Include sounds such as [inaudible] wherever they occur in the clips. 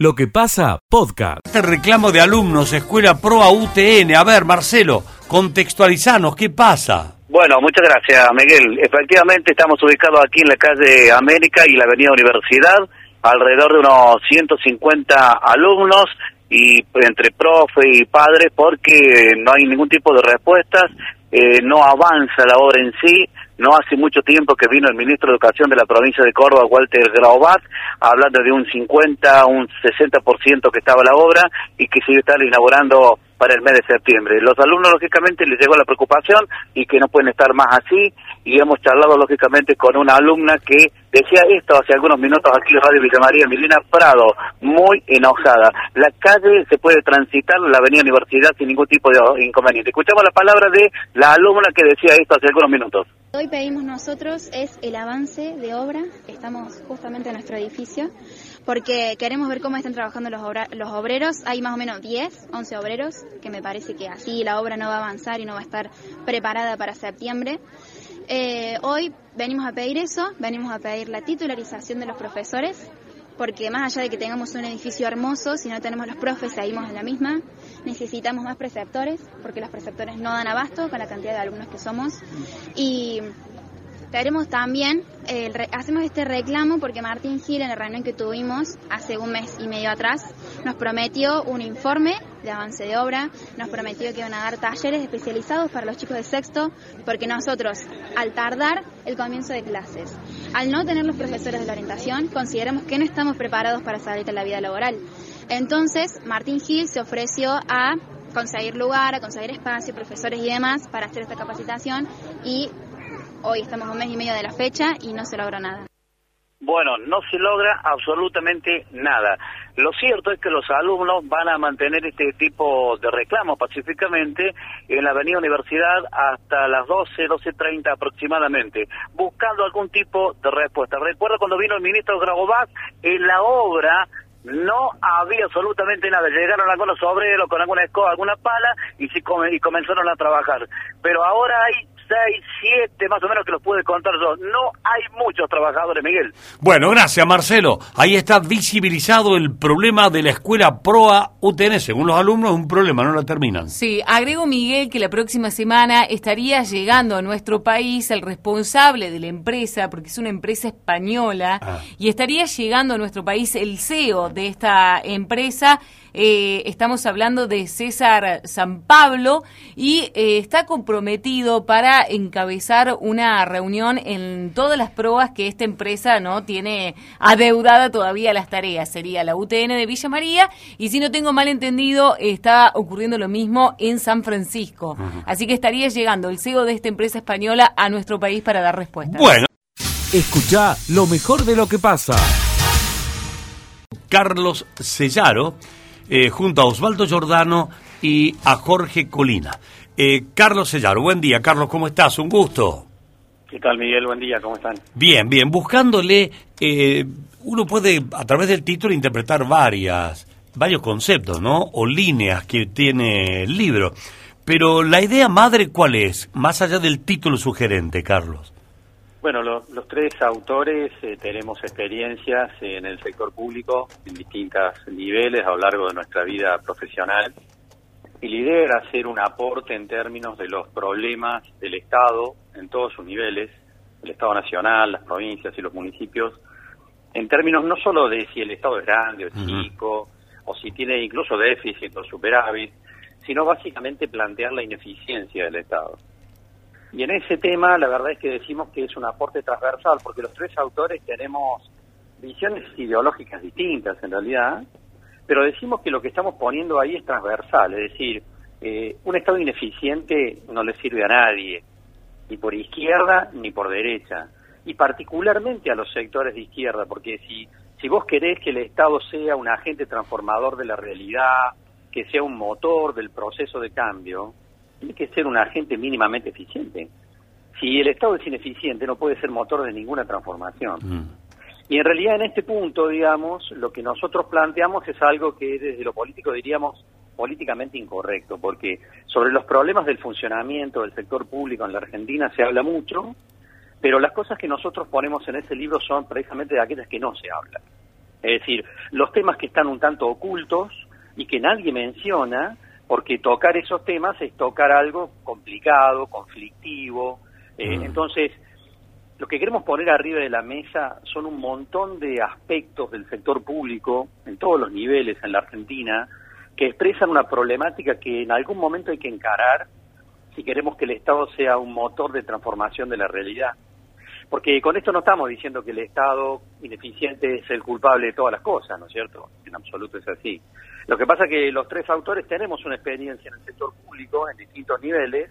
Lo que pasa, podcast. Este reclamo de alumnos, Escuela Proa UTN. A ver, Marcelo, contextualizanos, ¿qué pasa? Bueno, muchas gracias, Miguel. Efectivamente, estamos ubicados aquí en la calle América y la avenida Universidad, alrededor de unos 150 alumnos y entre profe y padres porque no hay ningún tipo de respuestas, eh, no avanza la obra en sí, no hace mucho tiempo que vino el ministro de Educación de la provincia de Córdoba, Walter Graubat, hablando de un 50, un 60% que estaba la obra y que se iba a estar inaugurando para el mes de septiembre. Los alumnos, lógicamente, les llegó la preocupación y que no pueden estar más así y hemos charlado, lógicamente, con una alumna que decía esto hace algunos minutos aquí en Radio Villa María, Milena Prado, muy enojada. La calle se puede transitar, la avenida Universidad, sin ningún tipo de inconveniente. Escuchamos la palabra de la alumna que decía esto hace algunos minutos. Hoy pedimos nosotros es el avance de obra, estamos justamente en nuestro edificio, porque queremos ver cómo están trabajando los, los obreros. Hay más o menos 10, 11 obreros, que me parece que así la obra no va a avanzar y no va a estar preparada para septiembre. Eh, hoy venimos a pedir eso, venimos a pedir la titularización de los profesores, porque más allá de que tengamos un edificio hermoso, si no tenemos los profes, seguimos en la misma. Necesitamos más preceptores, porque los preceptores no dan abasto con la cantidad de alumnos que somos. Queremos también, hacemos este reclamo porque Martín Gil en la reunión que tuvimos hace un mes y medio atrás nos prometió un informe de avance de obra, nos prometió que iban a dar talleres especializados para los chicos de sexto, porque nosotros, al tardar el comienzo de clases, al no tener los profesores de la orientación, consideramos que no estamos preparados para salir a la vida laboral. Entonces, Martín Gil se ofreció a conseguir lugar, a conseguir espacio, profesores y demás para hacer esta capacitación y hoy estamos un mes y medio de la fecha y no se logró nada. Bueno, no se logra absolutamente nada. Lo cierto es que los alumnos van a mantener este tipo de reclamos pacíficamente en la Avenida Universidad hasta las 12, 12.30 aproximadamente, buscando algún tipo de respuesta. Recuerdo cuando vino el ministro Grabovac, en la obra no había absolutamente nada. Llegaron algunos obreros con alguna escoba, alguna pala y, y comenzaron a trabajar. Pero ahora hay seis, siete más o menos que los pude contar yo. No hay muchos trabajadores, Miguel. Bueno, gracias Marcelo. Ahí está visibilizado el problema de la escuela PROA UTN. Según los alumnos, un problema, no la terminan. Sí, agrego Miguel que la próxima semana estaría llegando a nuestro país el responsable de la empresa, porque es una empresa española, ah. y estaría llegando a nuestro país el CEO de esta empresa. Eh, estamos hablando de César San Pablo y eh, está comprometido para encabezar una reunión en todas las pruebas que esta empresa no tiene adeudada todavía las tareas. Sería la UTN de Villa María y si no tengo mal entendido está ocurriendo lo mismo en San Francisco. Así que estaría llegando el CEO de esta empresa española a nuestro país para dar respuesta. Bueno, escucha lo mejor de lo que pasa. Carlos Sellaro, eh, junto a Osvaldo Giordano y a Jorge Colina. Eh, Carlos Sellaro, buen día. Carlos, ¿cómo estás? Un gusto. ¿Qué tal, Miguel? Buen día, ¿cómo están? Bien, bien. Buscándole, eh, uno puede a través del título interpretar varias, varios conceptos, ¿no? O líneas que tiene el libro. Pero la idea madre, ¿cuál es? Más allá del título sugerente, Carlos. Bueno, los tres autores eh, tenemos experiencias en el sector público en distintos niveles a lo largo de nuestra vida profesional y la idea era hacer un aporte en términos de los problemas del Estado en todos sus niveles, el Estado nacional, las provincias y los municipios, en términos no solo de si el Estado es grande o chico, o si tiene incluso déficit o superávit, sino básicamente plantear la ineficiencia del Estado. Y en ese tema la verdad es que decimos que es un aporte transversal, porque los tres autores tenemos visiones ideológicas distintas en realidad, pero decimos que lo que estamos poniendo ahí es transversal, es decir, eh, un Estado ineficiente no le sirve a nadie, ni por izquierda ni por derecha, y particularmente a los sectores de izquierda, porque si, si vos querés que el Estado sea un agente transformador de la realidad, que sea un motor del proceso de cambio, tiene que ser un agente mínimamente eficiente. Si el Estado es ineficiente, no puede ser motor de ninguna transformación. Mm. Y en realidad en este punto, digamos, lo que nosotros planteamos es algo que desde lo político diríamos políticamente incorrecto, porque sobre los problemas del funcionamiento del sector público en la Argentina se habla mucho, pero las cosas que nosotros ponemos en ese libro son precisamente de aquellas que no se hablan. Es decir, los temas que están un tanto ocultos y que nadie menciona, porque tocar esos temas es tocar algo complicado, conflictivo. Eh, entonces, lo que queremos poner arriba de la mesa son un montón de aspectos del sector público, en todos los niveles en la Argentina, que expresan una problemática que en algún momento hay que encarar si queremos que el Estado sea un motor de transformación de la realidad. Porque con esto no estamos diciendo que el Estado ineficiente es el culpable de todas las cosas, ¿no es cierto? En absoluto es así. Lo que pasa es que los tres autores tenemos una experiencia en el sector público en distintos niveles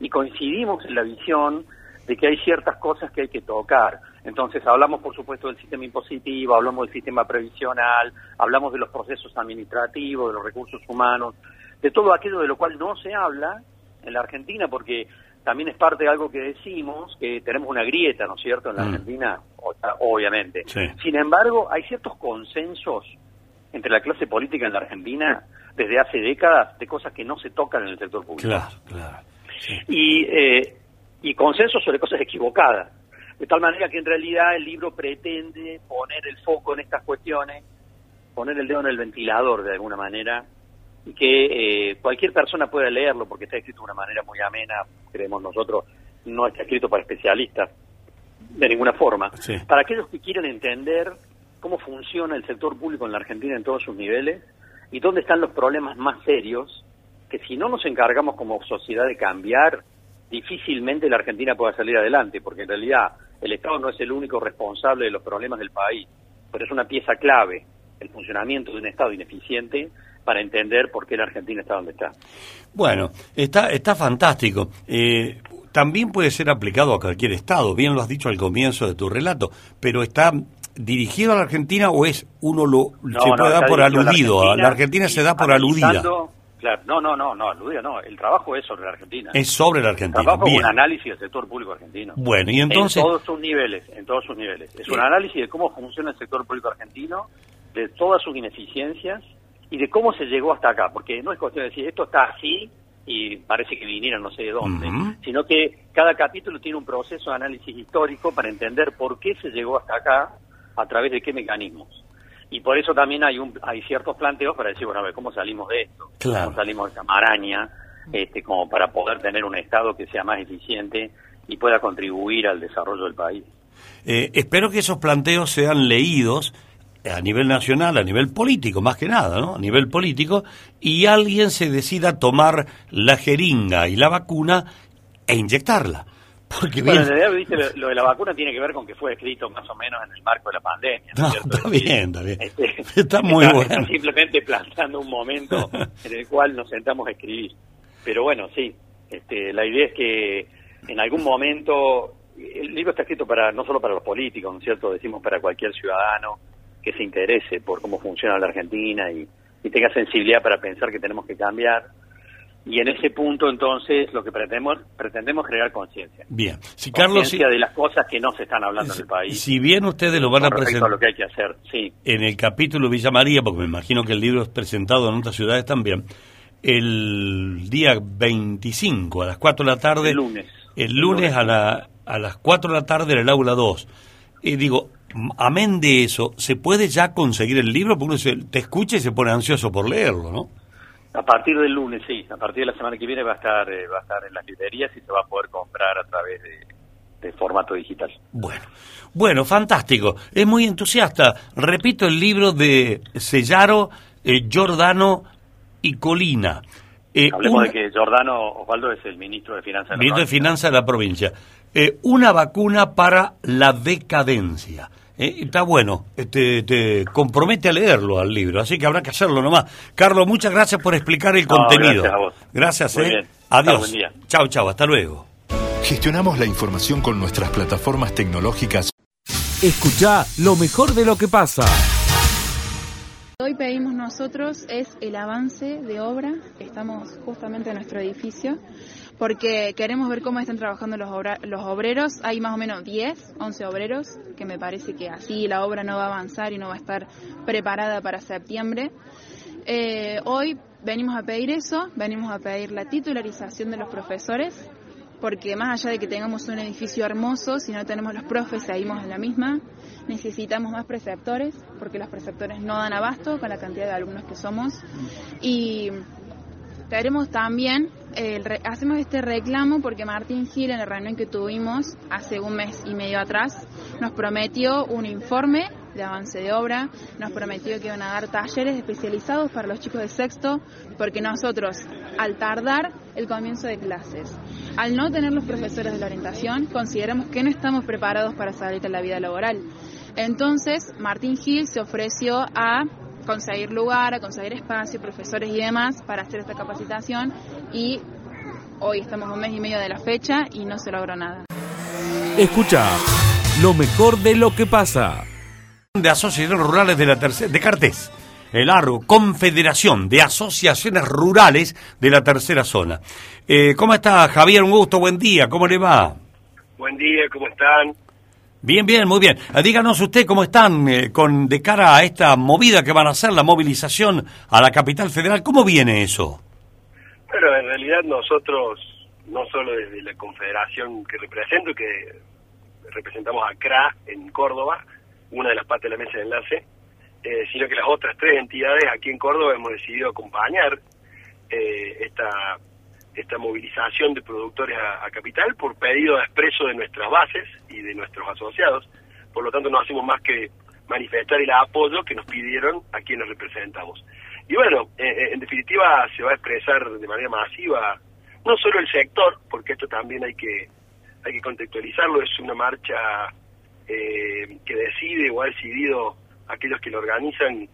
y coincidimos en la visión de que hay ciertas cosas que hay que tocar. Entonces hablamos, por supuesto, del sistema impositivo, hablamos del sistema previsional, hablamos de los procesos administrativos, de los recursos humanos, de todo aquello de lo cual no se habla en la Argentina, porque también es parte de algo que decimos, que tenemos una grieta, ¿no es cierto?, en la mm. Argentina, obviamente. Sin embargo, hay ciertos consensos entre la clase política en la Argentina desde hace décadas de cosas que no se tocan en el sector público. Claro, claro. Y eh, y consenso sobre cosas equivocadas. De tal manera que en realidad el libro pretende poner el foco en estas cuestiones, poner el dedo en el ventilador de alguna manera, y que eh, cualquier persona pueda leerlo porque está escrito de una manera muy amena, creemos nosotros, no está escrito para especialistas de ninguna forma. Para aquellos que quieren entender cómo funciona el sector público en la Argentina en todos sus niveles y dónde están los problemas más serios, que si no nos encargamos como sociedad de cambiar, difícilmente la Argentina pueda salir adelante, porque en realidad el Estado no es el único responsable de los problemas del país, pero es una pieza clave el funcionamiento de un Estado ineficiente para entender por qué la Argentina está donde está. Bueno, está, está fantástico. Eh, también puede ser aplicado a cualquier Estado, bien lo has dicho al comienzo de tu relato, pero está dirigido a la Argentina o es uno lo se puede dar por aludido, a la Argentina se da por aludida. Claro, no, no, no, no, no, el trabajo es sobre la Argentina. Es sobre la Argentina. El trabajo es un análisis del sector público argentino. Bueno, y entonces... En todos sus niveles, en todos sus niveles. Es un análisis de cómo funciona el sector público argentino, de todas sus ineficiencias y de cómo se llegó hasta acá, porque no es cuestión de decir esto está así y parece que viniera no sé de dónde, sino que cada capítulo tiene un proceso de análisis histórico para entender por qué se llegó hasta acá, a través de qué mecanismos y por eso también hay un hay ciertos planteos para decir, bueno, a ver, ¿cómo salimos de esto? ¿Cómo salimos de esta maraña? Este, como para poder tener un Estado que sea más eficiente y pueda contribuir al desarrollo del país. Eh, espero que esos planteos sean leídos a nivel nacional, a nivel político, más que nada, ¿no? A nivel político, y alguien se decida tomar la jeringa y la vacuna e inyectarla. Porque bueno, en realidad, ¿viste? Lo, de la vacuna tiene que ver con que fue escrito más o menos en el marco de la pandemia. ¿no? está bien, está bien. Este, [laughs] está muy bueno. simplemente plantando un momento en el cual nos sentamos a escribir. Pero bueno, sí, este, la idea es que en algún momento, el libro está escrito para no solo para los políticos, ¿no es cierto? Decimos para cualquier ciudadano que se interese por cómo funciona la Argentina y, y tenga sensibilidad para pensar que tenemos que cambiar y en ese punto entonces lo que pretendemos pretendemos crear conciencia. Bien, si Carlos conciencia de las cosas que no se están hablando en el país. Si bien ustedes lo van a presentar lo que hay que hacer, sí. En el capítulo Villa María, porque me imagino que el libro es presentado en otras ciudades también. El día 25 a las 4 de la tarde. El lunes. El lunes, a la a las 4 de la tarde en el aula 2. Y digo, amén de eso, ¿se puede ya conseguir el libro? Porque uno se, te escucha y se pone ansioso por leerlo, ¿no? A partir del lunes, sí. A partir de la semana que viene va a estar, eh, va a estar en las librerías y se va a poder comprar a través de, formato digital. Bueno, bueno, fantástico. Es muy entusiasta. Repito el libro de Sellaro, eh, Giordano y Colina. Eh, Hablemos de que Giordano Osvaldo es el ministro de Finanzas de la Ministro de Finanzas de la provincia. una vacuna para la decadencia. Eh, está bueno, te, te, compromete a leerlo al libro, así que habrá que hacerlo nomás. Carlos, muchas gracias por explicar el contenido. Gracias a vos. Gracias, eh. Adiós. Chao, chao, hasta luego. Gestionamos la información con nuestras plataformas tecnológicas. Escucha lo mejor de lo que pasa. Hoy pedimos nosotros es el avance de obra. Estamos justamente en nuestro edificio porque queremos ver cómo están trabajando los, los obreros. Hay más o menos 10, 11 obreros, que me parece que así la obra no va a avanzar y no va a estar preparada para septiembre. Eh, hoy venimos a pedir eso, venimos a pedir la titularización de los profesores, porque más allá de que tengamos un edificio hermoso, si no tenemos los profes, seguimos en la misma. Necesitamos más preceptores, porque los preceptores no dan abasto con la cantidad de alumnos que somos. Y queremos también, hacemos este reclamo porque Martín Gil en la reunión que tuvimos hace un mes y medio atrás nos prometió un informe de avance de obra, nos prometió que iban a dar talleres especializados para los chicos de sexto, porque nosotros, al tardar el comienzo de clases, al no tener los profesores de la orientación, consideramos que no estamos preparados para salir a la vida laboral. Entonces, Martín Gil se ofreció a conseguir lugar, a conseguir espacio, profesores y demás para hacer esta capacitación y hoy estamos un mes y medio de la fecha y no se logró nada. Escucha lo mejor de lo que pasa. De asociaciones rurales de la tercera, de Cartés, el ARRO, Confederación de Asociaciones Rurales de la Tercera Zona. Eh, ¿Cómo está Javier? Un gusto, buen día, ¿cómo le va? Buen día, ¿cómo están? Bien, bien, muy bien. Eh, díganos usted cómo están eh, con de cara a esta movida que van a hacer, la movilización a la capital federal. ¿Cómo viene eso? Bueno, en realidad nosotros, no solo desde la confederación que represento, que representamos a CRA en Córdoba, una de las partes de la mesa de enlace, eh, sino que las otras tres entidades aquí en Córdoba hemos decidido acompañar eh, esta, esta movilización de productores a, Capital por pedido expreso de nuestras bases y de nuestros asociados. Por lo tanto, no hacemos más que manifestar el apoyo que nos pidieron a quienes representamos. Y bueno, eh, en definitiva se va a expresar de manera masiva no solo el sector, porque esto también hay que hay que contextualizarlo, es una marcha eh, que decide o ha decidido aquellos que lo organizan,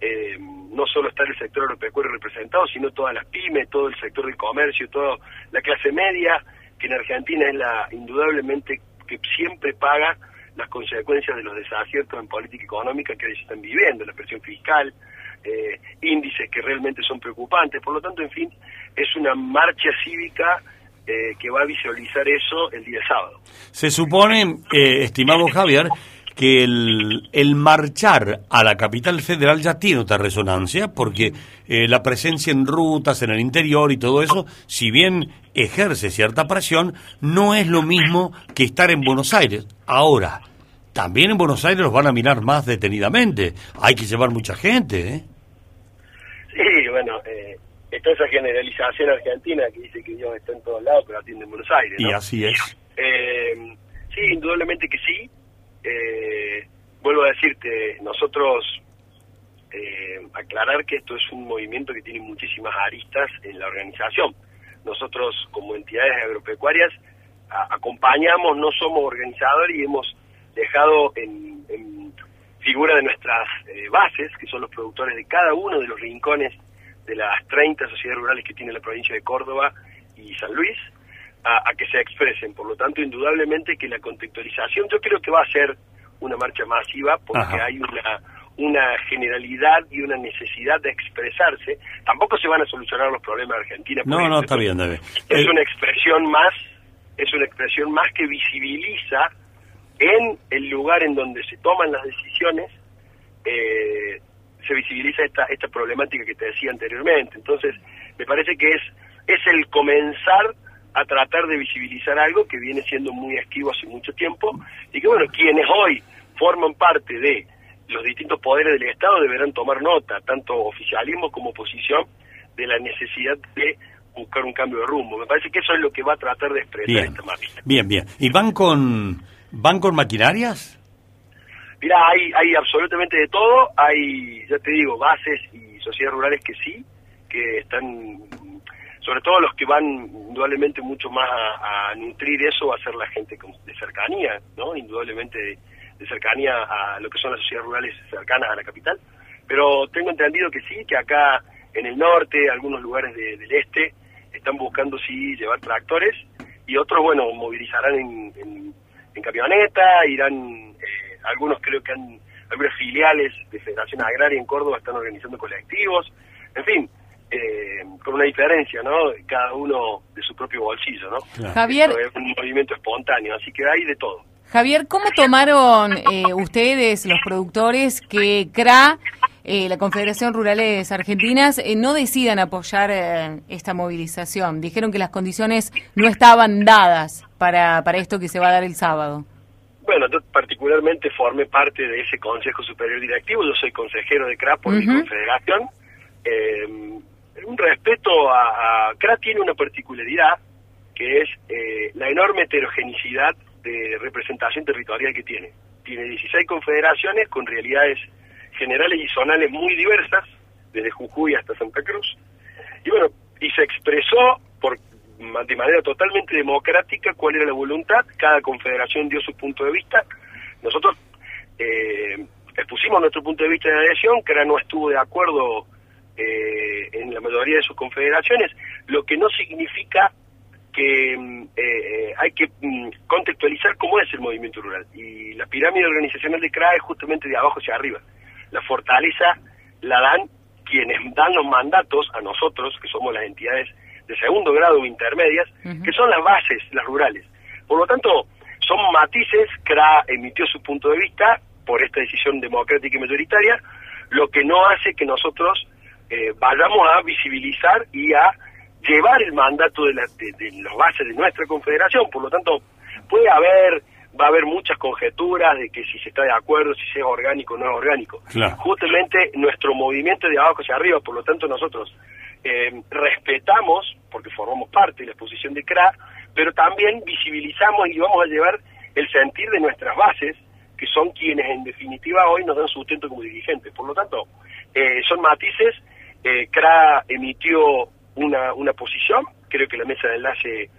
eh, no solo está el sector agropecuario representado, sino todas las pymes, todo el sector del comercio, toda la clase media, que en Argentina es la indudablemente que siempre paga las consecuencias de los desaciertos en política económica que ellos están viviendo, la presión fiscal, eh, índices que realmente son preocupantes. Por lo tanto, en fin, es una marcha cívica eh, que va a visualizar eso el día sábado. Se supone, eh, estimado Javier, que el, el, marchar a la capital federal ya tiene otra resonancia, porque eh, la presencia en rutas, en el interior y todo eso, si bien ejerce cierta presión, no es lo mismo que estar en Buenos Aires. Ahora, también en Buenos Aires los van a mirar más detenidamente. Hay que llevar mucha gente, ¿eh? Sí, bueno, eh, está esa generalización argentina que dice que Dios está en todos lados, pero atiende en Buenos Aires. Y así es. Eh, sí, indudablemente que sí. Eh, vuelvo a decirte, nosotros eh, aclarar que esto es un movimiento que tiene muchísimas aristas en la organización. Nosotros como entidades agropecuarias acompañamos, no somos organizadores y hemos dejado en, en figura de nuestras bases, que son los productores de cada uno de los rincones de las 30 sociedades rurales que tiene la provincia de Córdoba y San Luis, a, que se expresen. Por lo tanto, indudablemente que la contextualización yo creo que va a ser una marcha masiva porque hay una una generalidad y una necesidad de expresarse. Tampoco se van a solucionar los problemas de Argentina. No, no, está bien, David. Es una expresión más, es una expresión más que visibiliza en el lugar en donde se toman las decisiones eh, se visibiliza esta, esta problemática que te decía anteriormente. Entonces, me parece que es, es el comenzar a tratar de visibilizar algo que viene siendo muy esquivo hace mucho tiempo y que, bueno, quienes hoy forman parte de los distintos poderes del Estado deberán tomar nota, tanto oficialismo como oposición, de la necesidad de buscar un cambio de rumbo. Me parece que eso es lo que va a tratar de expresar esta marcha. Bien, bien. ¿Y van con, van con maquinarias? Mira, hay, hay absolutamente de todo, hay, ya te digo, bases y sociedades rurales que sí, que están, sobre todo los que van indudablemente mucho más a, nutrir eso, va a ser la gente de cercanía, ¿no? Indudablemente de, cercanía a lo que son las sociedades rurales cercanas a la capital, pero tengo entendido que sí, que acá en el norte, algunos lugares del este, están buscando sí llevar tractores y otros, bueno, movilizarán en, en camioneta, irán algunos creo que han, algunas filiales de Federación Agraria en Córdoba están organizando colectivos, en fin, eh, con una diferencia, ¿no? Cada uno de su propio bolsillo, ¿no? Javier. es un movimiento espontáneo, así que hay de todo. Javier, ¿cómo tomaron eh, ustedes, los productores, que CRA eh, la Confederación Rurales Argentinas eh, no decidan apoyar eh, esta movilización. Dijeron que las condiciones no estaban dadas para, para esto que se va a dar el sábado. Bueno, yo particularmente formé parte de ese Consejo Superior Directivo, yo soy consejero de CRA por mi confederación. Un respeto a, a, tiene una particularidad que es eh, la enorme heterogeneidad de representación territorial que tiene. Tiene 16 confederaciones con realidades generales y zonales muy diversas, desde Jujuy hasta Santa Cruz. Y bueno, y se expresó por de manera totalmente democrática cuál era la voluntad, cada confederación dio su punto de vista. Nosotros eh, expusimos nuestro punto de vista de adhesión, que ahora no estuvo de acuerdo eh, en la mayoría de sus confederaciones, lo que no significa que mm, eh, eh, hay que mm, contextualizar cómo es el movimiento rural. Y la pirámide organizacional de CRA es justamente de abajo hacia arriba. La fortaleza la dan quienes dan los mandatos a nosotros, que somos las entidades de segundo grado o intermedias, que son las bases, las rurales. Por lo tanto, son matices, CRA emitió su punto de vista por esta decisión democrática y mayoritaria, lo que no hace que nosotros eh, vayamos a visibilizar y a llevar el mandato de, la, de, los bases de nuestra confederación. Por lo tanto, puede haber va a haber muchas conjeturas de que si se está de acuerdo, si es orgánico o no es orgánico. Justamente nuestro movimiento de abajo hacia arriba, por lo tanto nosotros eh, respetamos, porque formamos parte de la exposición de CRA, pero también visibilizamos y vamos a llevar el sentir de nuestras bases, que son quienes en definitiva hoy nos dan sustento como dirigentes. Por lo tanto, eh, son matices. Eh, CRA emitió una, una posición, creo que la mesa de enlace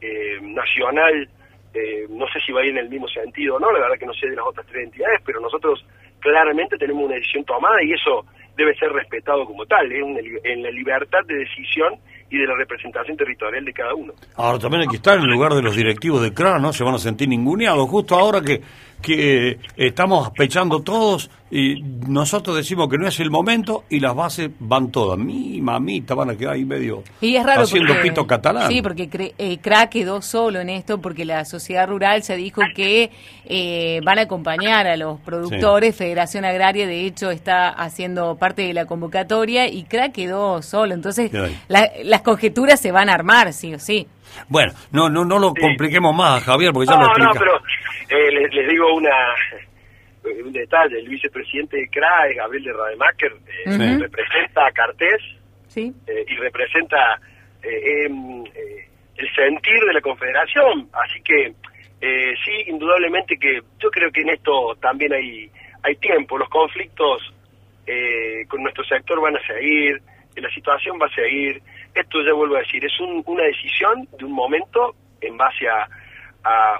eh, nacional, eh, no sé si va a ir en el mismo sentido o no, la verdad que no sé de las otras tres entidades, pero nosotros claramente tenemos una decisión tomada y eso debe ser respetado como tal, ¿eh? en la libertad de decisión y de la representación territorial de cada uno. Ahora también hay que estar en lugar de los directivos de CRA, ¿no? Se van a sentir ninguneados, justo ahora que, que estamos pechando todos y nosotros decimos que no es el momento y las bases van todas. Mi mamita van a quedar ahí medio y es raro haciendo pito catalán. Sí, porque eh, CRA quedó solo en esto porque la sociedad rural se dijo que eh, van a acompañar a los productores. Federación Agraria, de hecho, está haciendo parte de la convocatoria y CRA quedó solo. Entonces, las conjeturas se van a armar, sí o sí. Bueno, no no no lo compliquemos más, Javier, porque ya lo explica. No, pero eh, les, digo una un detalle. El vicepresidente de CRA es Gabriel de Rademacher, eh, representa a Cartés ¿Sí? eh, y representa em, el sentir de la Confederación. Así que sí, indudablemente que yo creo que en esto también hay, hay tiempo. Los conflictos con nuestro sector van a seguir, la situación va a seguir esto ya vuelvo a decir, es una decisión de un momento en base a,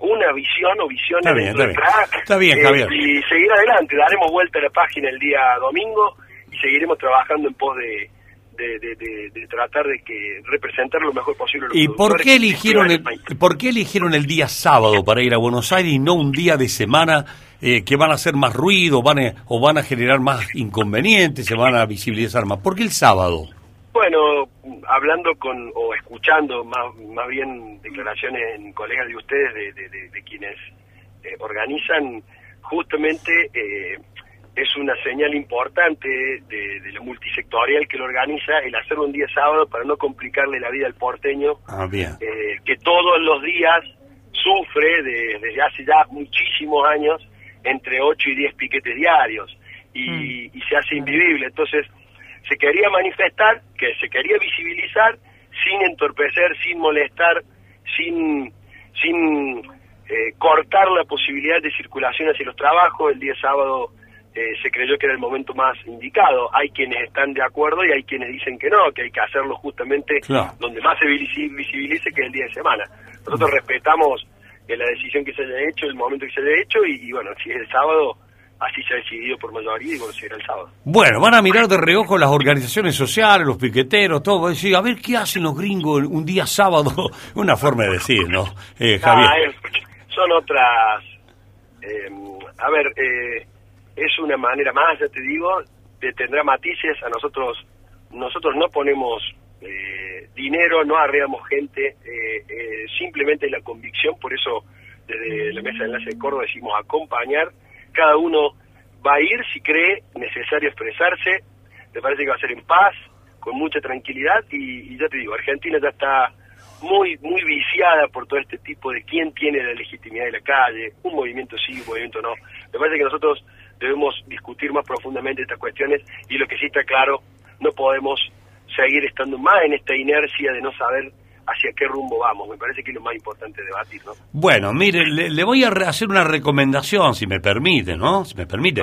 una visión o visiones está bien, está bien. Está bien, Javier. y seguir adelante, daremos vuelta a la página el día domingo y seguiremos trabajando en pos de, de, tratar de que representar lo mejor posible. ¿Y por qué eligieron el, por qué eligieron el día sábado para ir a Buenos Aires y no un día de semana eh, que van a hacer más ruido, van o van a generar más inconvenientes, se van a visibilizar más? ¿Por qué el sábado? Bueno, hablando con o escuchando más, más bien declaraciones en colegas de ustedes, de, quienes eh, organizan, justamente eh, es una señal importante de, lo multisectorial que lo organiza el hacer un día sábado para no complicarle la vida al porteño, ah, eh, que todos los días sufre desde hace ya muchísimos años entre 8 y 10 piquetes diarios y, mm. y se hace invivible. Entonces, se quería manifestar, que se quería visibilizar sin entorpecer, sin molestar, sin, sin eh, cortar la posibilidad de circulación hacia los trabajos. El día sábado eh, se creyó que era el momento más indicado. Hay quienes están de acuerdo y hay quienes dicen que no, que hay que hacerlo justamente donde más se visibilice, que es el día de semana. Nosotros respetamos eh, la decisión que se haya hecho, el momento que se haya hecho y bueno, si es el sábado así se ha decidido por mayoría y bueno, será el sábado. Bueno, van a mirar de reojo las organizaciones sociales, los piqueteros, todo, decir, a ver qué hacen los gringos un día sábado, [laughs] una forma de decir, ¿no? Eh, Javier. Ah, son otras, eh, a ver, eh, es una manera más, ya te digo, de tendrá matices, a nosotros, nosotros no ponemos dinero, no arreamos gente, simplemente la convicción, por eso desde la mesa de enlace de Córdoba decimos acompañar cada uno va a ir si cree necesario expresarse, me parece que va a ser en paz, con mucha tranquilidad y, ya te digo, Argentina ya está muy muy viciada por todo este tipo de quién tiene la legitimidad de la calle, un movimiento sí, un movimiento no. Me parece que nosotros debemos discutir más profundamente estas cuestiones y lo que sí está claro, no podemos seguir estando más en esta inercia de no saber hacia qué rumbo vamos. Me parece que es lo más importante de debatir, ¿no? Bueno, mire, le, voy a hacer una recomendación, si me permite, ¿no? Si me permite.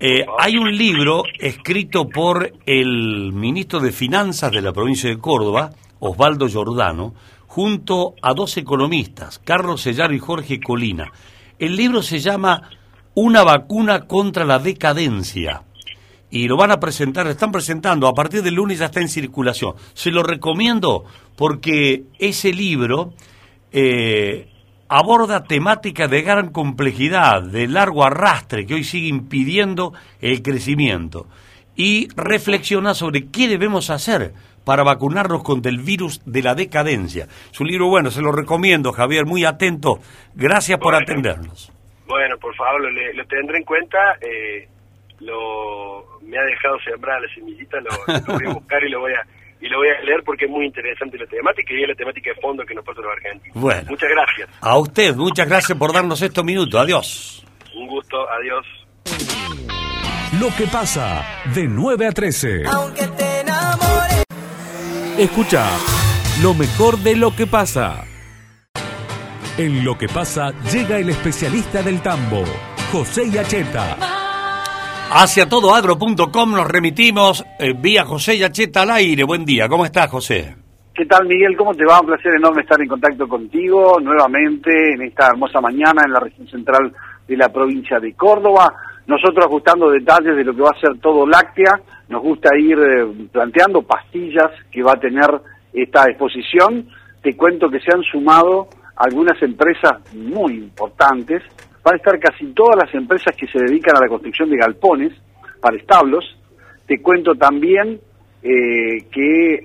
Eh, hay un libro escrito por el ministro de Finanzas de la provincia de Córdoba, Osvaldo Giordano, junto a dos economistas, Carlos Sellar y Jorge Colina. El libro se llama Una vacuna contra la decadencia y lo van a presentar, están presentando, a partir del lunes ya está en circulación. Se lo recomiendo porque ese libro eh, aborda temáticas de gran complejidad, de largo arrastre, que hoy sigue impidiendo el crecimiento, y reflexiona sobre qué debemos hacer para vacunarnos contra el virus de la decadencia. Es un libro bueno, se lo recomiendo, Javier, muy atento. Gracias por atendernos. Bueno, por favor, lo, tendré en cuenta. Eh, lo me ha dejado sembrar la semillita, lo, voy a [laughs] buscar y lo voy a y lo voy a leer porque es muy interesante la temática y es la temática de fondo que nos pasa los argentinos. Bueno. Muchas gracias. A usted, muchas gracias por darnos estos minutos. Adiós. Un gusto, adiós. Lo que pasa de 9 a 13. Aunque te enamore. Escucha lo mejor de lo que pasa. En lo que pasa llega el especialista del tambo, José Yacheta Hacia todoagro.com nos remitimos eh, vía José Yacheta al aire. Buen día, ¿cómo estás, José? ¿Qué tal, Miguel? ¿Cómo te va? Un placer enorme estar en contacto contigo nuevamente en esta hermosa mañana en la región central de la provincia de Córdoba. Nosotros ajustando detalles de lo que va a ser todo láctea, nos gusta ir eh, planteando pastillas que va a tener esta exposición. Te cuento que se han sumado algunas empresas muy importantes van a estar casi todas las empresas que se dedican a la construcción de galpones para establos. Te cuento también eh, que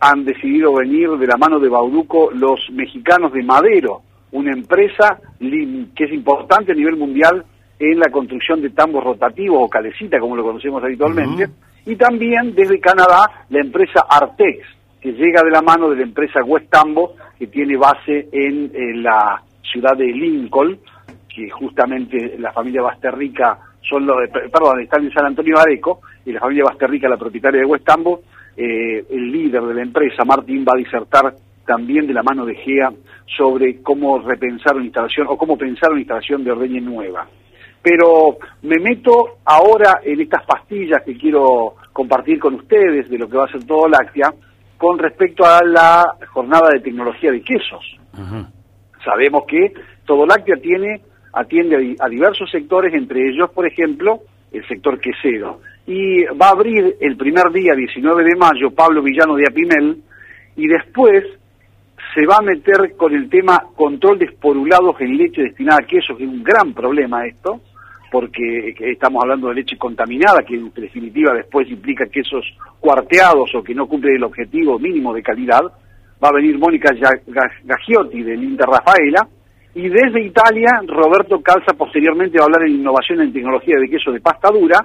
han decidido venir de la mano de Bauduco los mexicanos de Madero, una empresa que es importante a nivel mundial en la construcción de tambos rotativos o calecita, como lo conocemos habitualmente, y también desde Canadá la empresa Artex, que llega de la mano de la empresa West Tambo, que tiene base en la ciudad de Lincoln, que justamente la familia Basterrica son los, perdón, están en San Antonio Areco, y la familia Basterrica, la propietaria de West eh, el líder de la empresa, Martín, va a disertar también de la mano de GEA sobre cómo repensar una instalación o cómo pensar una instalación de ordeñe nueva. Pero me meto ahora en estas pastillas que quiero compartir con ustedes de lo que va a ser todo láctea con respecto a la jornada de tecnología de quesos. Sabemos que todo láctea tiene atiende a, diversos sectores, entre ellos, por ejemplo, el sector quesero. Y va a abrir el primer día, 19 de mayo, Pablo Villano de Apimel, y después se va a meter con el tema control de esporulados en leche destinada a queso, que es un gran problema esto, porque estamos hablando de leche contaminada, que en definitiva después implica quesos cuarteados o que no cumplen el objetivo mínimo de calidad. Va a venir Mónica Gagiotti del Inter Rafaela, y desde Italia, Roberto Calza posteriormente va a hablar en innovación en tecnología de queso de pasta dura.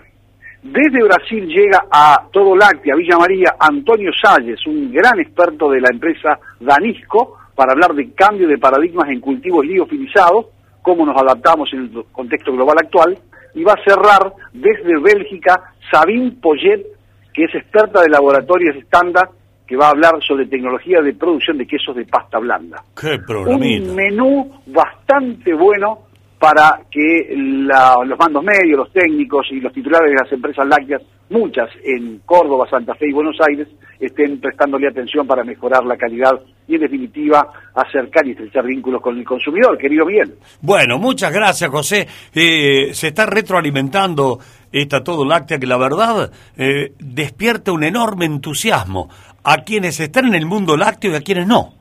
Desde Brasil llega a Todo Láctea, Villa María, Antonio Salles, un gran experto de la empresa Danisco, para hablar de cambio de paradigmas en cultivos liofilizados, cómo nos adaptamos en el contexto global actual. Y va a cerrar desde Bélgica Sabine Poyet, que es experta de laboratorios estándar que va a hablar sobre tecnología de producción de quesos de pasta blanda. ¡Qué Un menú bastante bueno para que los mandos medios, los técnicos y los titulares de las empresas lácteas, muchas en Córdoba, Santa Fe y Buenos Aires, estén prestándole atención para mejorar la calidad y, en definitiva, acercar y estrechar vínculos con el consumidor. Querido bien. Bueno, muchas gracias, José. Eh, se está retroalimentando esta todo láctea que la verdad eh, despierta un enorme entusiasmo a quienes están en el mundo lácteo y a quienes no.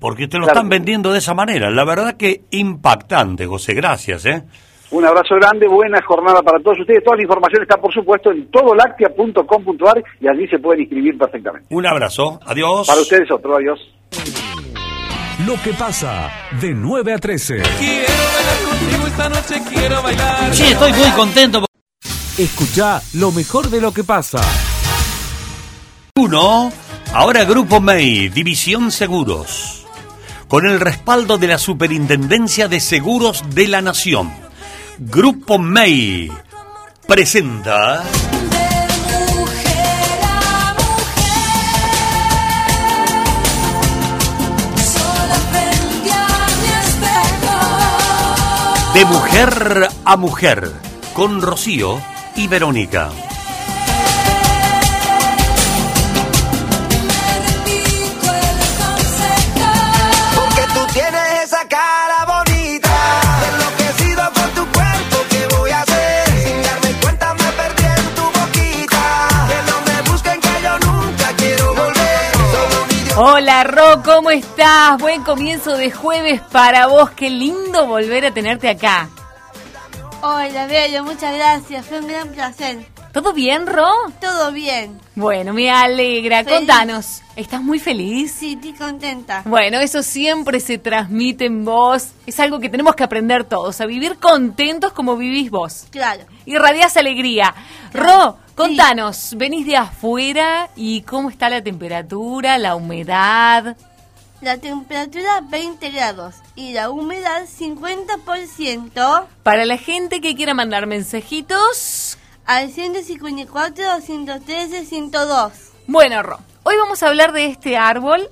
Porque te lo están vendiendo de esa manera. La verdad que impactante, José. Gracias, ¿eh? Un abrazo grande, buena jornada para todos ustedes. Toda la información está, por supuesto, en todolactia.com.ar y allí se pueden inscribir perfectamente. Un abrazo. Adiós. Para ustedes otro. Adiós. Lo que pasa de 9 a 13. Quiero bailar contigo esta noche, quiero bailar. Sí, estoy muy contento. Escucha lo mejor de lo que pasa. Uno, ahora Grupo MEI, División Seguros. Con el respaldo de la Superintendencia de Seguros de la Nación. Grupo MEI presenta... De mujer a mujer, con Rocío y Verónica. Hola Ro, ¿cómo estás? Buen comienzo de jueves para vos. Qué lindo volver a tenerte acá. Hola, Bello, muchas gracias. Fue un gran placer. ¿Todo bien, Ro? Todo bien. Bueno, me alegra. Feliz. Contanos, ¿estás muy feliz? Sí, estoy contenta. Bueno, eso siempre se transmite en vos. Es algo que tenemos que aprender todos, a vivir contentos como vivís vos. Claro. Irradiás alegría. Ro, contanos, venís de afuera y cómo está la temperatura, la humedad. La temperatura 20 grados y la humedad 50% Para la gente que quiera mandar mensajitos. al 154, 213, 102. Bueno, Ro, hoy vamos a hablar de este árbol.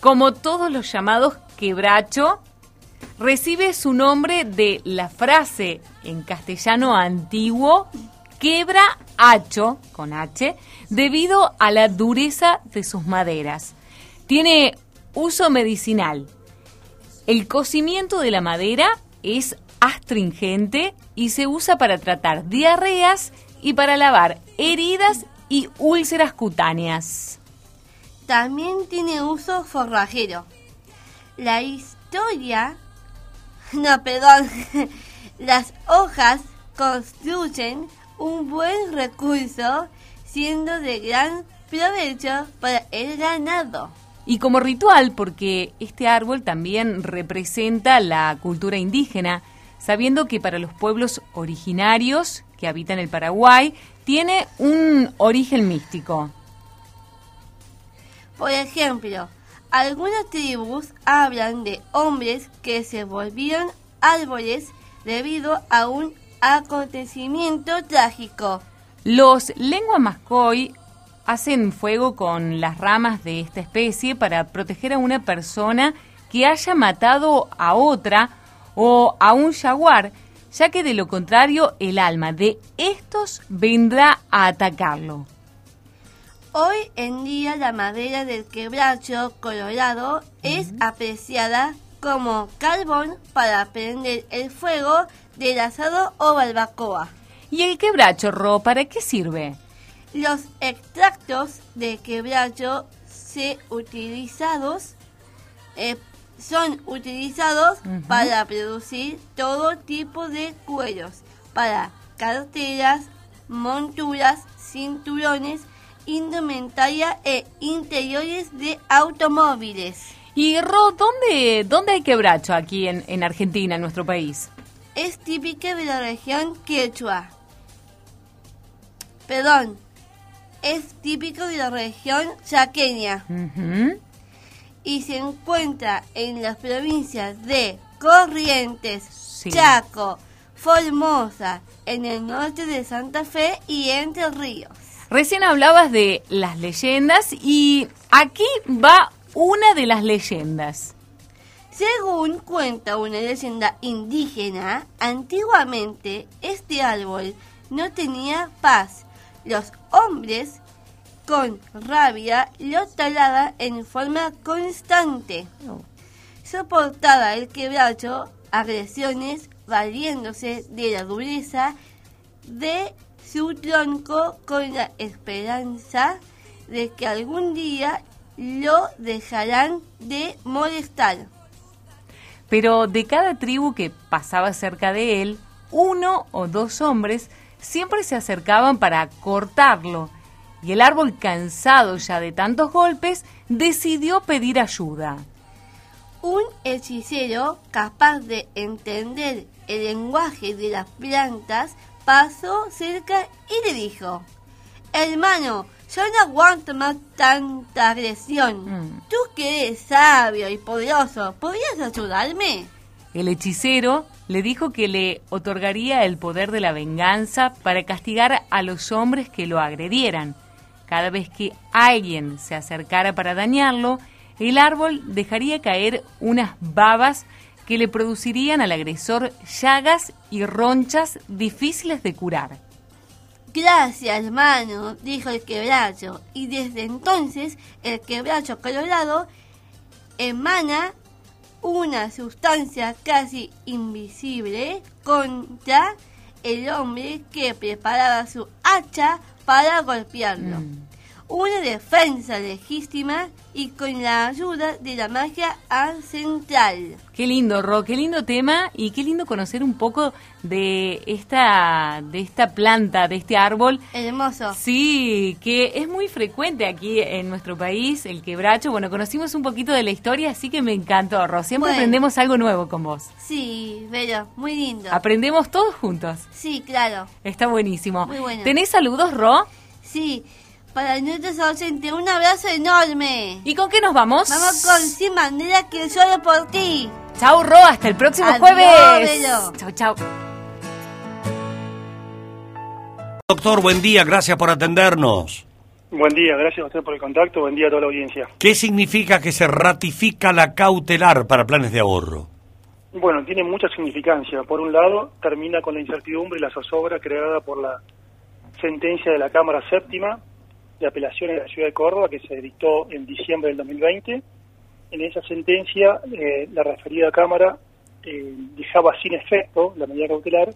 Como todos los llamados quebracho, recibe su nombre de la frase en castellano antiguo quebra hacho, con H, debido a la dureza de sus maderas. Tiene uso medicinal. El cocimiento de la madera es astringente y se usa para tratar diarreas y para lavar heridas y úlceras cutáneas. También tiene uso forrajero. La historia... No, perdón. [laughs] Las hojas construyen un buen recurso siendo de gran provecho para el ganado. Y como ritual, porque este árbol también representa la cultura indígena, sabiendo que para los pueblos originarios que habitan el Paraguay tiene un origen místico. Por ejemplo, algunas tribus hablan de hombres que se volvieron árboles debido a un acontecimiento trágico. Los lengua mascoy hacen fuego con las ramas de esta especie para proteger a una persona que haya matado a otra o a un jaguar, ya que de lo contrario el alma de estos vendrá a atacarlo. Hoy en día la madera del quebracho colorado es apreciada como carbón para prender el fuego del asado o barbacoa. ¿Y el quebracho, Ro, para qué sirve? Los extractos de quebracho se utilizados eh, son utilizados para producir todo tipo de cueros, para carteras, monturas, cinturones, indumentaria e interiores de automóviles. Y Ro, ¿dónde, dónde hay quebracho aquí en, en Argentina, en nuestro país? Es típica de la región quechua. Perdón, es típico de la región chaqueña. Y se encuentra en las provincias de Corrientes, Sí. Chaco, Formosa, en el norte de Santa Fe y Entre Ríos. Recién hablabas de las leyendas y aquí va una de las leyendas. Según cuenta una leyenda indígena, antiguamente este árbol no tenía paz. Los hombres con rabia lo talaban en forma constante. Soportaba el quebracho agresiones valiéndose de la dureza de su tronco con la esperanza de que algún día lo dejarán de molestar. Pero de cada tribu que pasaba cerca de él, uno o dos hombres siempre se acercaban para cortarlo. Y el árbol, cansado ya de tantos golpes, decidió pedir ayuda. Un hechicero capaz de entender el lenguaje de las plantas pasó cerca y le dijo, hermano, yo no aguanto más tanta agresión. Mm. Tú que eres sabio y poderoso, ¿podrías ayudarme? El hechicero le dijo que le otorgaría el poder de la venganza para castigar a los hombres que lo agredieran. Cada vez que alguien se acercara para dañarlo, el árbol dejaría caer unas babas que le producirían al agresor llagas y ronchas difíciles de curar. Gracias, hermano, dijo el quebracho, y desde entonces el quebracho colorado emana una sustancia casi invisible contra el hombre que preparaba su hacha para golpearlo. Una defensa legítima y con la ayuda de la magia ancestral. Qué lindo, Ro, qué lindo tema y qué lindo conocer un poco de esta, de esta planta, de este árbol. Hermoso. Sí, que es muy frecuente aquí en nuestro país, el quebracho. Bueno, conocimos un poquito de la historia, así que me encantó, Ro. Siempre Bueno. aprendemos algo nuevo con vos. Sí, pero muy lindo. Aprendemos todos juntos. Sí, claro. Está buenísimo. Muy bueno. ¿Tenés saludos, Ro? Sí, para nuestros oyentes, un abrazo enorme. ¿Y con qué nos vamos? Vamos con Sin Bandera que lloro por ti. Chau, Ro, hasta el próximo Adiós, jueves. Velo. Chau, chau. Doctor, buen día, gracias por atendernos. Buen día, gracias a usted por el contacto, buen día a toda la audiencia. ¿Qué significa que se ratifica la cautelar para planes de ahorro? Bueno, tiene mucha significancia. Por un lado, termina con la incertidumbre y la zozobra creada por la sentencia de la Cámara Séptima de Apelaciones de la Ciudad de Córdoba que se dictó en diciembre del 2020. En esa sentencia, eh, la referida Cámara eh, dejaba sin efecto la medida cautelar,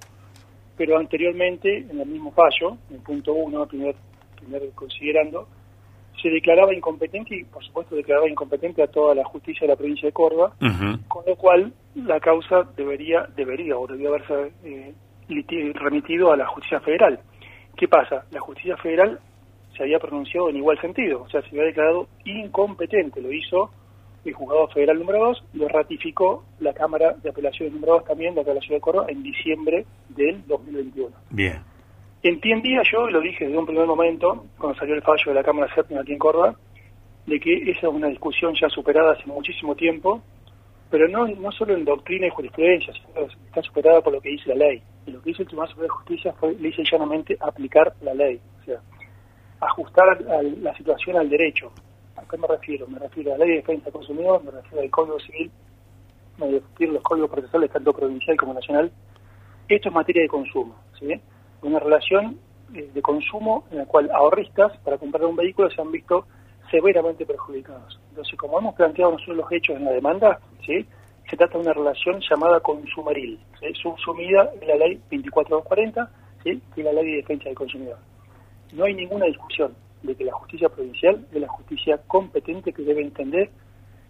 pero anteriormente, en el mismo fallo, en el punto 1, primer, primer considerando, se declaraba incompetente y, por supuesto, declaraba incompetente a toda la justicia de la provincia de Córdoba, con lo cual la causa debería, debería o debería haberse eh, remitido a la justicia federal. ¿Qué pasa? La justicia federal se había pronunciado en igual sentido, o sea, se había declarado incompetente, lo hizo el juzgado federal número 2, lo ratificó la Cámara de Apelaciones número 2 también de acá de la Ciudad de Córdoba en diciembre del 2021. Bien. Entendía yo, y lo dije desde un primer momento, cuando salió el fallo de la Cámara Séptima aquí en Córdoba, de que esa es una discusión ya superada hace muchísimo tiempo, pero no, no solo en doctrina y jurisprudencia, sino que está superada por lo que dice la ley. Y lo que hizo el Tribunal Superior de Justicia fue, lisa y llanamente, aplicar la ley, o sea, ajustar al- la situación al derecho. ¿A qué me refiero? Me refiero a la ley de defensa del consumidor, me refiero al Código Civil, me refiero a los códigos procesales tanto provincial como nacional. Esto es materia de consumo, ¿sí? Una relación eh, de consumo en la cual ahorristas para comprar un vehículo se han visto severamente perjudicados. Entonces, como hemos planteado nosotros los hechos en la demanda, ¿sí? se trata de una relación llamada consumeril, ¿sí? subsumida en la ley 24240, ¿sí? que es la ley de defensa del consumidor. No hay ninguna discusión de que la justicia provincial es la justicia competente que debe entender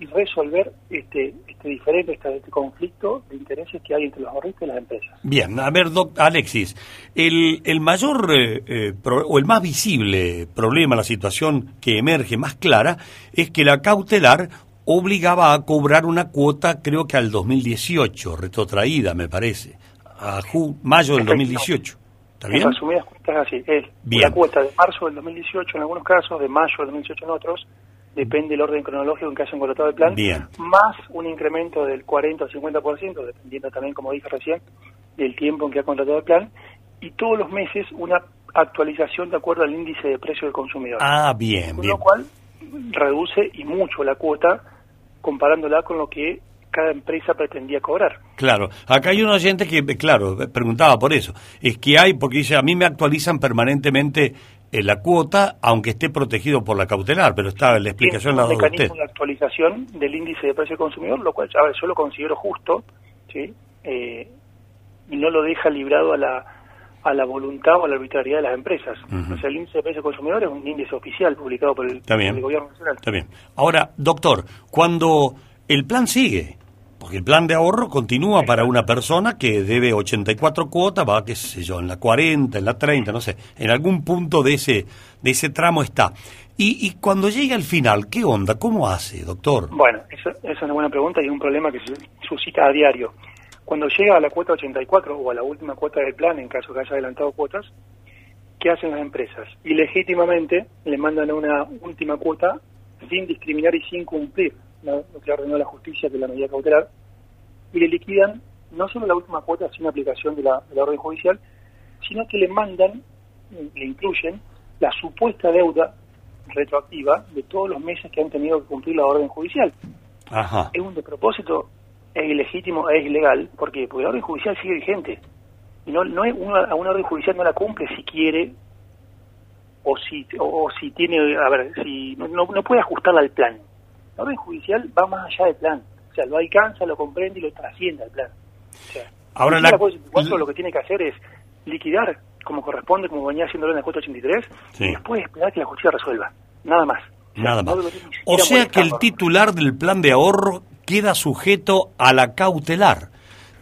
y resolver este, este diferente, este, este conflicto de intereses que hay entre los ahorristas y las empresas. Bien, a ver, doc, Alexis, el, el mayor eh, eh, pro- o el más visible problema, la situación que emerge más clara, es que la cautelar obligaba a cobrar una cuota, creo que al 2018, retrotraída, me parece, a ju- mayo del 2018. ¿Está En bien? resumidas cuentas, así es. Bien. La cuota de marzo del 2018 en algunos casos, de mayo del 2018 en otros, depende del orden cronológico en que hayan contratado el plan, Bien. más un incremento del 40 o 50%, dependiendo también, como dije recién, del tiempo en que ha contratado el plan, y todos los meses una actualización de acuerdo al índice de precio del consumidor. Ah, bien, Con bien. lo cual reduce y mucho la cuota comparándola con lo que cada empresa pretendía cobrar. Claro, acá hay un oyente que, claro, preguntaba por eso. Es que hay, porque dice, a mí me actualizan permanentemente eh, la cuota, aunque esté protegido por la cautelar, pero está la explicación la dado usted. mecanismo de actualización del índice de precio del consumidor, lo cual a ver, yo lo considero justo, ¿sí? Eh, y no lo deja librado a la a la voluntad o a la arbitrariedad de las empresas. Ujú. O sea, el índice de precio del consumidor es un índice oficial publicado por el, por el gobierno nacional. Está bien. Ahora, doctor, cuando el plan sigue, porque el plan de ahorro continúa para una persona que debe 84 cuotas, va, qué sé yo, en la 40, en la 30, no sé, en algún punto de ese, de ese tramo está. Y, y cuando llega al final, ¿qué onda? ¿Cómo hace, doctor? Bueno, esa, esa es una buena pregunta y es un problema que se suscita a diario. Cuando llega a la cuota 84 o a la última cuota del plan, en caso que haya adelantado cuotas, ¿qué hacen las empresas? Y legítimamente le mandan una última cuota sin discriminar y sin cumplir lo que ordenó la justicia, que es la medida cautelar, y le liquidan no solo la última cuota sin aplicación de la, de la orden judicial, sino que le mandan, le incluyen la supuesta deuda retroactiva de todos los meses que han tenido que cumplir la orden judicial. Ajá. Es un despropósito, es ilegítimo, es ilegal, porque porque la orden judicial sigue vigente. Y no, no es una, a una orden judicial no la cumple si quiere o si o, si tiene, a ver, si no, no, no puede ajustarla al plan. La orden judicial va más allá del plan. O sea, lo alcanza, lo comprende y lo trasciende al plan. O sea, Ahora la, la- Cuota 84 lo que tiene que hacer es liquidar como corresponde, como venía haciendo en la cuota 83, Sí. y después esperar que la justicia resuelva. Nada más. Nada más. no O sea que el titular del plan de ahorro queda sujeto a la cautelar.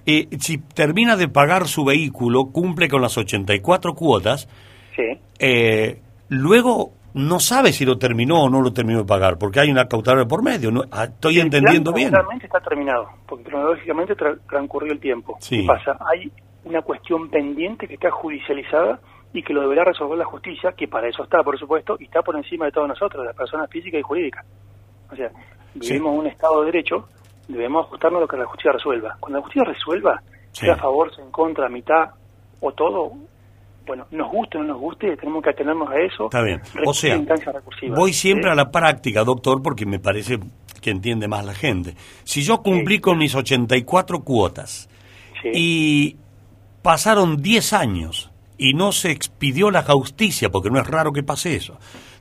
Eh, si termina de pagar su vehículo, cumple con las 84 cuotas, Sí. eh, luego no sabe si lo terminó o no lo terminó de pagar, porque hay una cautelar por medio. ¿no? Ah, Estoy El entendiendo plan bien. Realmente está terminado, porque cronológicamente tra- transcurrió el tiempo. Sí. ¿Qué pasa? Hay una cuestión pendiente que está judicializada y que lo deberá resolver la justicia, que para eso está, por supuesto, y está por encima de todos nosotros, las personas físicas y jurídicas. O sea, vivimos en un Estado de Derecho, debemos ajustarnos a lo que la justicia resuelva. Cuando la justicia resuelva, Sí. sea a favor, sea en contra, a mitad o todo, bueno, nos guste o no nos guste, tenemos que atenernos a eso. Está bien. O sea, voy siempre ¿sí? a la práctica, doctor, porque me parece que entiende más la gente. Si yo cumplí con mis 84 cuotas y pasaron 10 años y no se expidió la justicia, porque no es raro que pase eso.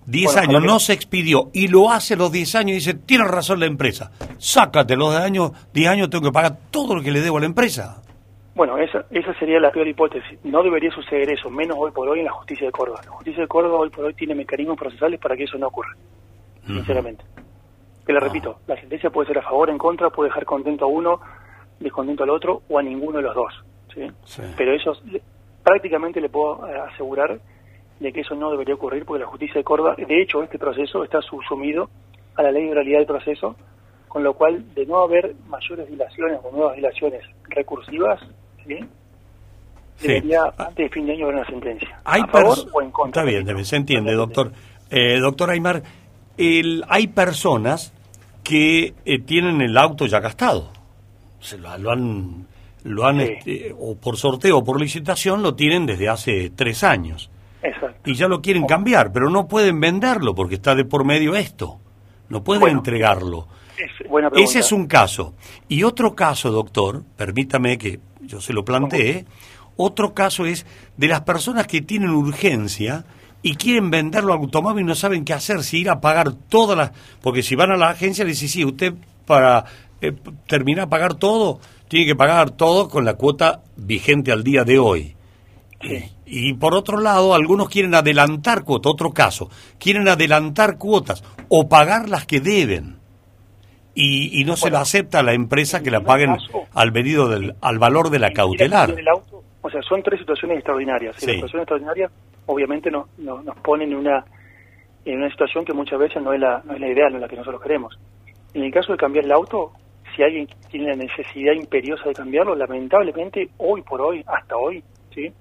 10 Bueno, años no se expidió y lo hace los 10 años y dice, tiene razón la empresa, sácate los años, 10 años tengo que pagar todo lo que le debo a la empresa. Bueno, esa, esa sería la peor hipótesis. No debería suceder eso, menos hoy por hoy en la justicia de Córdoba. La justicia de Córdoba hoy por hoy tiene mecanismos procesales para que eso no ocurra, sinceramente. Que le repito, la sentencia puede ser a favor, en contra, puede dejar contento a uno, descontento al otro o a ninguno de los dos. ¿sí? Pero eso le- prácticamente le puedo eh, asegurar de que eso no debería ocurrir porque la justicia de Córdoba, de hecho, este proceso está subsumido a la ley de oralidad del proceso, con lo cual, de no haber mayores dilaciones o nuevas dilaciones recursivas, ¿sí? Sí. antes de fin de año haber una sentencia. Hay a favor o en contra. Está bien, debe- se entiende, doctor. Eh, doctor Aymar, el- hay personas que eh, tienen el auto ya gastado. Se lo, lo han, lo han Sí. este, o por sorteo o por licitación, lo tienen desde hace tres años. Exacto. Y ya lo quieren cambiar, pero no pueden venderlo porque está de por medio esto. No pueden Bueno, entregarlo. Es buena pregunta. Ese es un caso. Y otro caso, doctor, permítame que yo se lo planteé, otro caso es de las personas que tienen urgencia y quieren venderlo al automóvil y no saben qué hacer, si ir a pagar todas las... Porque si van a la agencia le dicen, sí, usted para eh, terminar a pagar todo, tiene que pagar todo con la cuota vigente al día de hoy. Y por otro lado, algunos quieren adelantar cuotas, otro caso, quieren adelantar cuotas o pagar las que deben. Y, y no se la acepta a la empresa que la paguen al pedido del, al valor de la cautelar. El auto, o sea, son tres situaciones extraordinarias. Y Sí. las situaciones extraordinarias, obviamente, no, no- nos ponen en una, en una situación que muchas veces no es, la, no es la ideal, no es la que nosotros queremos. En el caso de cambiar el auto, si alguien tiene la necesidad imperiosa de cambiarlo, lamentablemente, hoy por hoy, hasta hoy, ¿sí?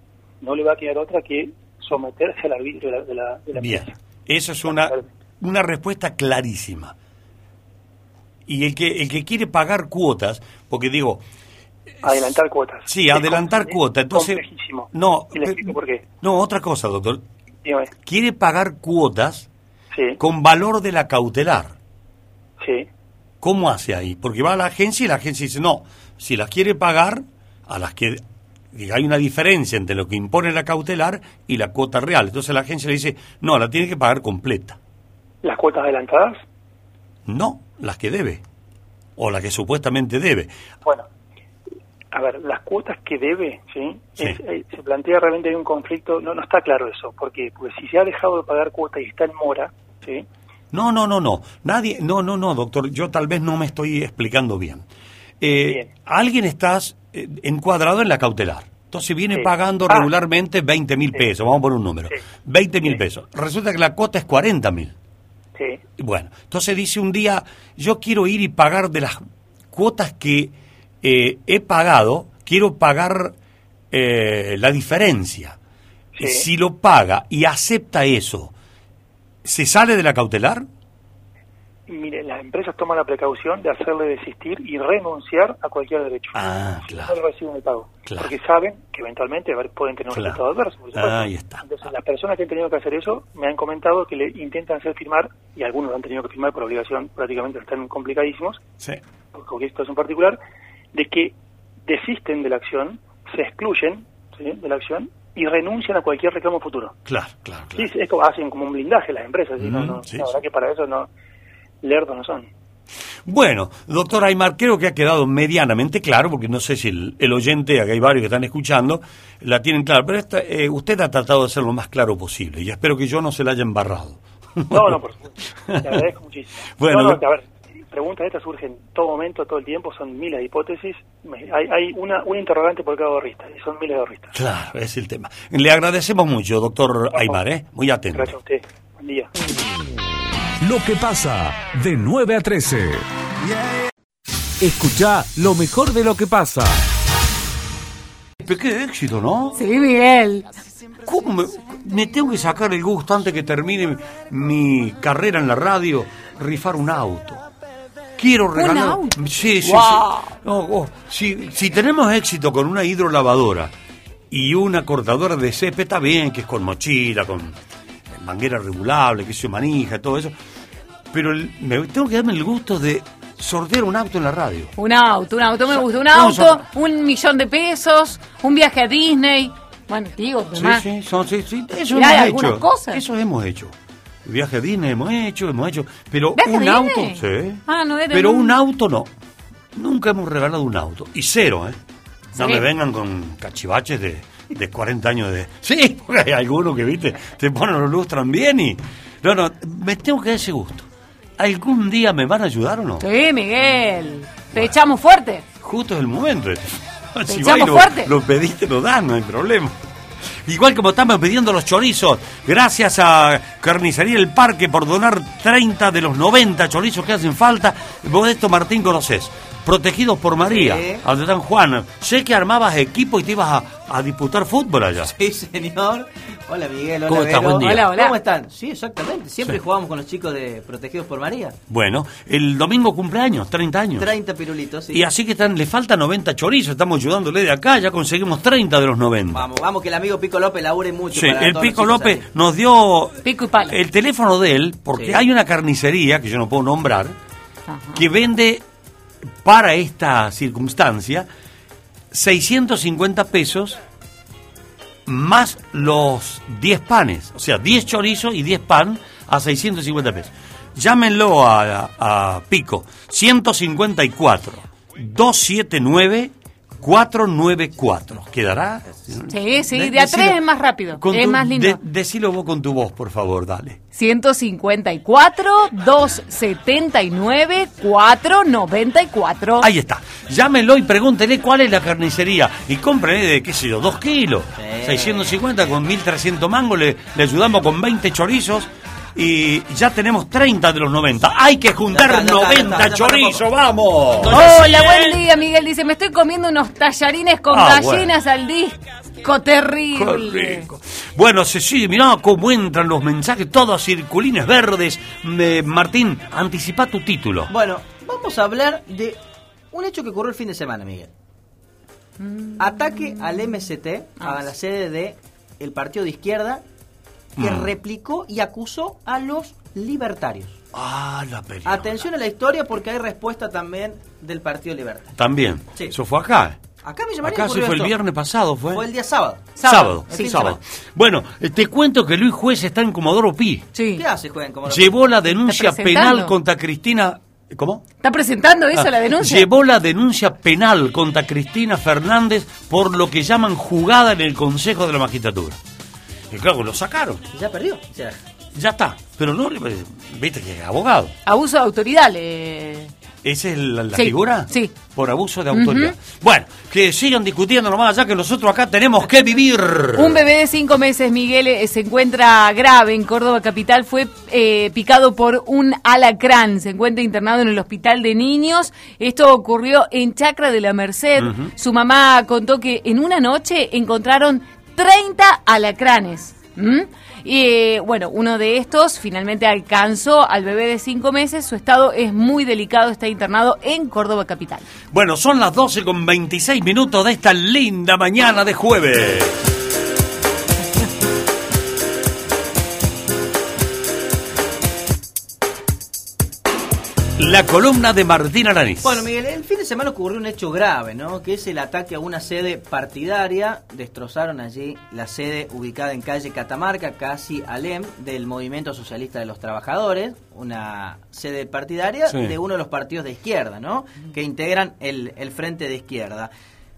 no le va a quedar otra que someterse al arbitrio de la, de la, de la Bien, esa es una, una respuesta clarísima. Y el que, el que quiere pagar cuotas, porque digo, Adelantar cuotas. sí, Es adelantar cuotas, entonces... complejísimo. No, Y le explico por qué. no, otra cosa, doctor. Dígame. Quiere pagar cuotas Sí, con valor de la cautelar. sí. ¿Cómo hace ahí? Porque va a la agencia y la agencia dice, no, si las quiere pagar, a las que hay una diferencia entre lo que impone la cautelar y la cuota real. Entonces la agencia le dice, no, la tiene que pagar completa. Las cuotas adelantadas, No, las que debe. O la que supuestamente debe. Bueno, a ver, las cuotas que debe, ¿sí? Sí. Es- eh, se plantea realmente hay un conflicto, no, no está claro eso, porque Porque si se ha dejado de pagar cuota y está en mora, ¿sí? No, no, no, no. Nadie, no, no, no, doctor. Yo tal vez no me estoy explicando bien. Eh, Alguien estás eh, encuadrado en la cautelar. Entonces viene Sí. pagando Ah. regularmente 20 mil pesos. Vamos a poner un número. 20 mil pesos. Resulta que la cuota es 40 mil. Sí. Bueno, entonces dice un día, yo quiero ir y pagar de las cuotas que eh, he pagado, quiero pagar eh, la diferencia. Sí. Si lo paga y acepta eso, ¿se sale de la cautelar? Mire, las empresas toman la precaución de hacerle desistir y renunciar a cualquier derecho. Ah, claro. no reciben el pago. Claro. Porque saben que eventualmente pueden tener un Claro. resultado adverso. por supuesto. Ahí está. Entonces, las personas que han tenido que hacer eso me han comentado que le intentan hacer firmar, y algunos lo han tenido que firmar por obligación, prácticamente están complicadísimos, Sí. porque esto es en particular, de que desisten de la acción, se excluyen ¿sí? de la acción y renuncian a cualquier reclamo futuro. Claro, claro, Sí, sí, es como hacen como un blindaje las empresas, ¿sí? No, Ujú, no, sí, la verdad que para eso no, lerdos no son. Bueno, doctor Aymar, creo que ha quedado medianamente claro, porque no sé si el, el oyente, acá hay varios que están escuchando, la tienen clara, pero esta, eh, usted ha tratado de ser lo más claro posible y espero que yo no se la haya embarrado. No, no, por supuesto. [laughs] Te agradezco muchísimo. Bueno, No, no, lo- a ver, preguntas estas surgen en todo momento, todo el tiempo, son miles de hipótesis. Hay, hay una, un interrogante por cada ahorrista, y son miles de ahorristas. Claro, es el tema. Le agradecemos mucho, doctor Aymar, ¿eh? Muy atento. Gracias a usted. Buen día. Lo que pasa de 9 a 13. Escucha lo mejor de lo que pasa. Qué éxito, ¿no? Sí, Miguel. ¿Cómo me, me tengo que sacar el gusto antes que termine mi carrera en la radio, rifar un auto? Quiero regalar. auto? Sí, sí, Wow. sí. No, oh, si, si tenemos éxito con una hidrolavadora y una cortadora de césped, está bien, que es con mochila, con manguera regulable, que se manija, todo eso. Pero el- me tengo que darme el gusto de sortear un auto en la radio. Un auto, un auto, me gusta. Un auto, un millón de pesos, un viaje a Disney. Bueno, digo, Sí, sí, son, sí, sí, eso hemos hecho. cosas. Eso hemos hecho. Viaje a Disney hemos hecho, hemos hecho. Pero ¿Viaje a un Disney? auto, sí. Ah, no era Pero un- un auto no. Nunca hemos regalado un auto. Y cero, ¿eh? No Sí. me vengan con cachivaches de, de 40 años de... Sí, porque hay algunos que, viste, te ponen los lustran bien y... No, no, me tengo que dar ese gusto. ¿Algún día me van a ayudar o no? Sí, Miguel. Te echamos fuerte. Justo es el momento. [laughs] Si echamos va y lo, fuerte. lo pediste, lo dan, no hay problema. Igual como estamos pidiendo los chorizos, gracias a Carnicería El Parque por donar 30 de los 90 chorizos que hacen falta. Vos esto, Martín, conoces. Protegidos por María, Sí. donde están Juan. Sé que armabas equipo y te ibas a, a disputar fútbol allá. Sí, señor. Hola, Miguel. Hola, ¿Cómo estás? Buen día. Hola, hola. ¿Cómo están? Sí, exactamente. Siempre Sí. jugamos con los chicos de Protegidos por María. Bueno, el domingo cumpleaños, 30 años. 30 pirulitos, sí. Y así que están, le falta 90 chorizos, estamos ayudándole de acá, ya conseguimos 30 de los 90. Vamos, vamos, que el amigo Pico López labure mucho. Sí, para el Pico López ahí. nos dio Pico y el teléfono de él, porque Sí. hay una carnicería, que yo no puedo nombrar, Ajá. que vende para esta circunstancia 650 pesos más los 10 panes, o sea, 10 chorizos y 10 pan a 650 pesos. Llámenlo a, a Pico, 154 279 494. ¿Quedará? Sí, sí, De- de a decilo- tres es más rápido. con Es tu- más lindo. de- decilo vos con tu voz, por favor, dale. 154 279 494. Ahí está. Llámenlo y pregúntenle cuál es la carnicería. Y cómprenle de, qué sé yo, dos kilos. 650 con 1300 mangos. Le, le ayudamos con 20 chorizos. Y ya tenemos 30 de los 90. Hay que juntar Ya está, ya está, 90 ya está, ya falta chorizos, vamos. Hola, buen día, Miguel. Dice, me estoy comiendo unos tallarines con Ah, gallinas al disco. Terrible. Qué rico. Bueno, Cecilia, mirá cómo entran los mensajes, todos circulines verdes. Martín, anticipa tu título. Bueno, vamos a hablar de un hecho que ocurrió el fin de semana, Miguel. Ataque al MST, a la sede de el partido de izquierda, que Mm. replicó y acusó a los libertarios. Ah, la película. Atención a la historia porque hay respuesta también del Partido Libertario. También. Sí. Eso fue acá. Acá me llamaría Acá sí fue el viernes pasado, fue. Fue el día sábado. Sábado, de sábado. Bueno, eh, te cuento que Luis Juez está en Comodoro Pi. Sí. ¿Qué hace, juegan como Llevó la denuncia penal contra Cristina. ¿Cómo? ¿Está presentando eso, Ah, la denuncia? Llevó la denuncia penal contra Cristina Fernández por lo que llaman jugada en el Consejo de la Magistratura. Y claro, lo sacaron. Ya perdió. Sea, Ya está. Pero no, le- viste que es abogado. Abuso de autoridad le... ¿Esa es la, la Sí, figura? sí. Por abuso de autoridad. Bueno, que sigan discutiendo nomás allá que nosotros acá tenemos que vivir. Un bebé de cinco meses, Miguel, eh, se encuentra grave en Córdoba Capital. Fue eh, picado por un alacrán. Se encuentra internado en el hospital de niños. Esto ocurrió en Chacra de la Merced. Su mamá contó que en una noche encontraron 30 alacranes. Y bueno, uno de estos finalmente alcanzó al bebé de cinco meses. Su estado es muy delicado. Está internado en Córdoba Capital. Bueno, son las 12 con 26 minutos de esta linda mañana de jueves. La columna de Martín Aranís. Bueno, Miguel, el fin de semana ocurrió un hecho grave, ¿no? Que es el ataque a una sede partidaria. Destrozaron allí la sede ubicada en calle Catamarca, casi Alem, del Movimiento Socialista de los Trabajadores, una sede partidaria Sí. de uno de los partidos de izquierda, ¿no? Que integran el, el Frente de Izquierda.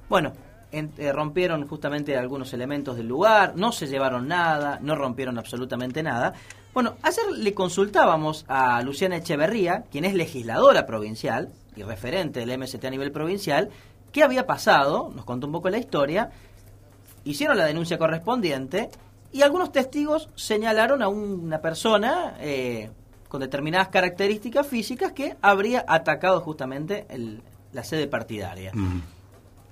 Bueno, en- eh, rompieron justamente algunos elementos del lugar, no se llevaron nada, no rompieron absolutamente nada. Bueno, ayer le consultábamos a Luciana Echeverría, quien es legisladora provincial y referente del MST a nivel provincial, qué había pasado, nos contó un poco la historia, hicieron la denuncia correspondiente y algunos testigos señalaron a una persona eh, con determinadas características físicas que habría atacado justamente el- la sede partidaria.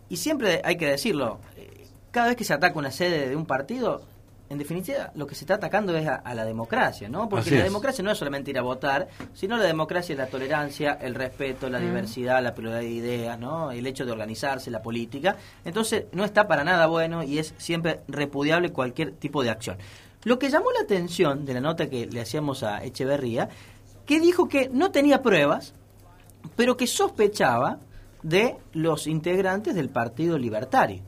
Y siempre hay que decirlo, eh, cada vez que se ataca una sede de un partido, en definitiva lo que se está atacando es a, a la democracia, ¿no? Porque Así la es. democracia no es solamente ir a votar, sino la democracia es la tolerancia, el respeto, la Mm. diversidad, la pluralidad de ideas, ¿no? El hecho de organizarse, la política. Entonces no está para nada bueno y es siempre repudiable cualquier tipo de acción. Lo que llamó la atención de la nota que le hacíamos a Echeverría, que dijo que no tenía pruebas, pero que sospechaba de los integrantes del Partido Libertario,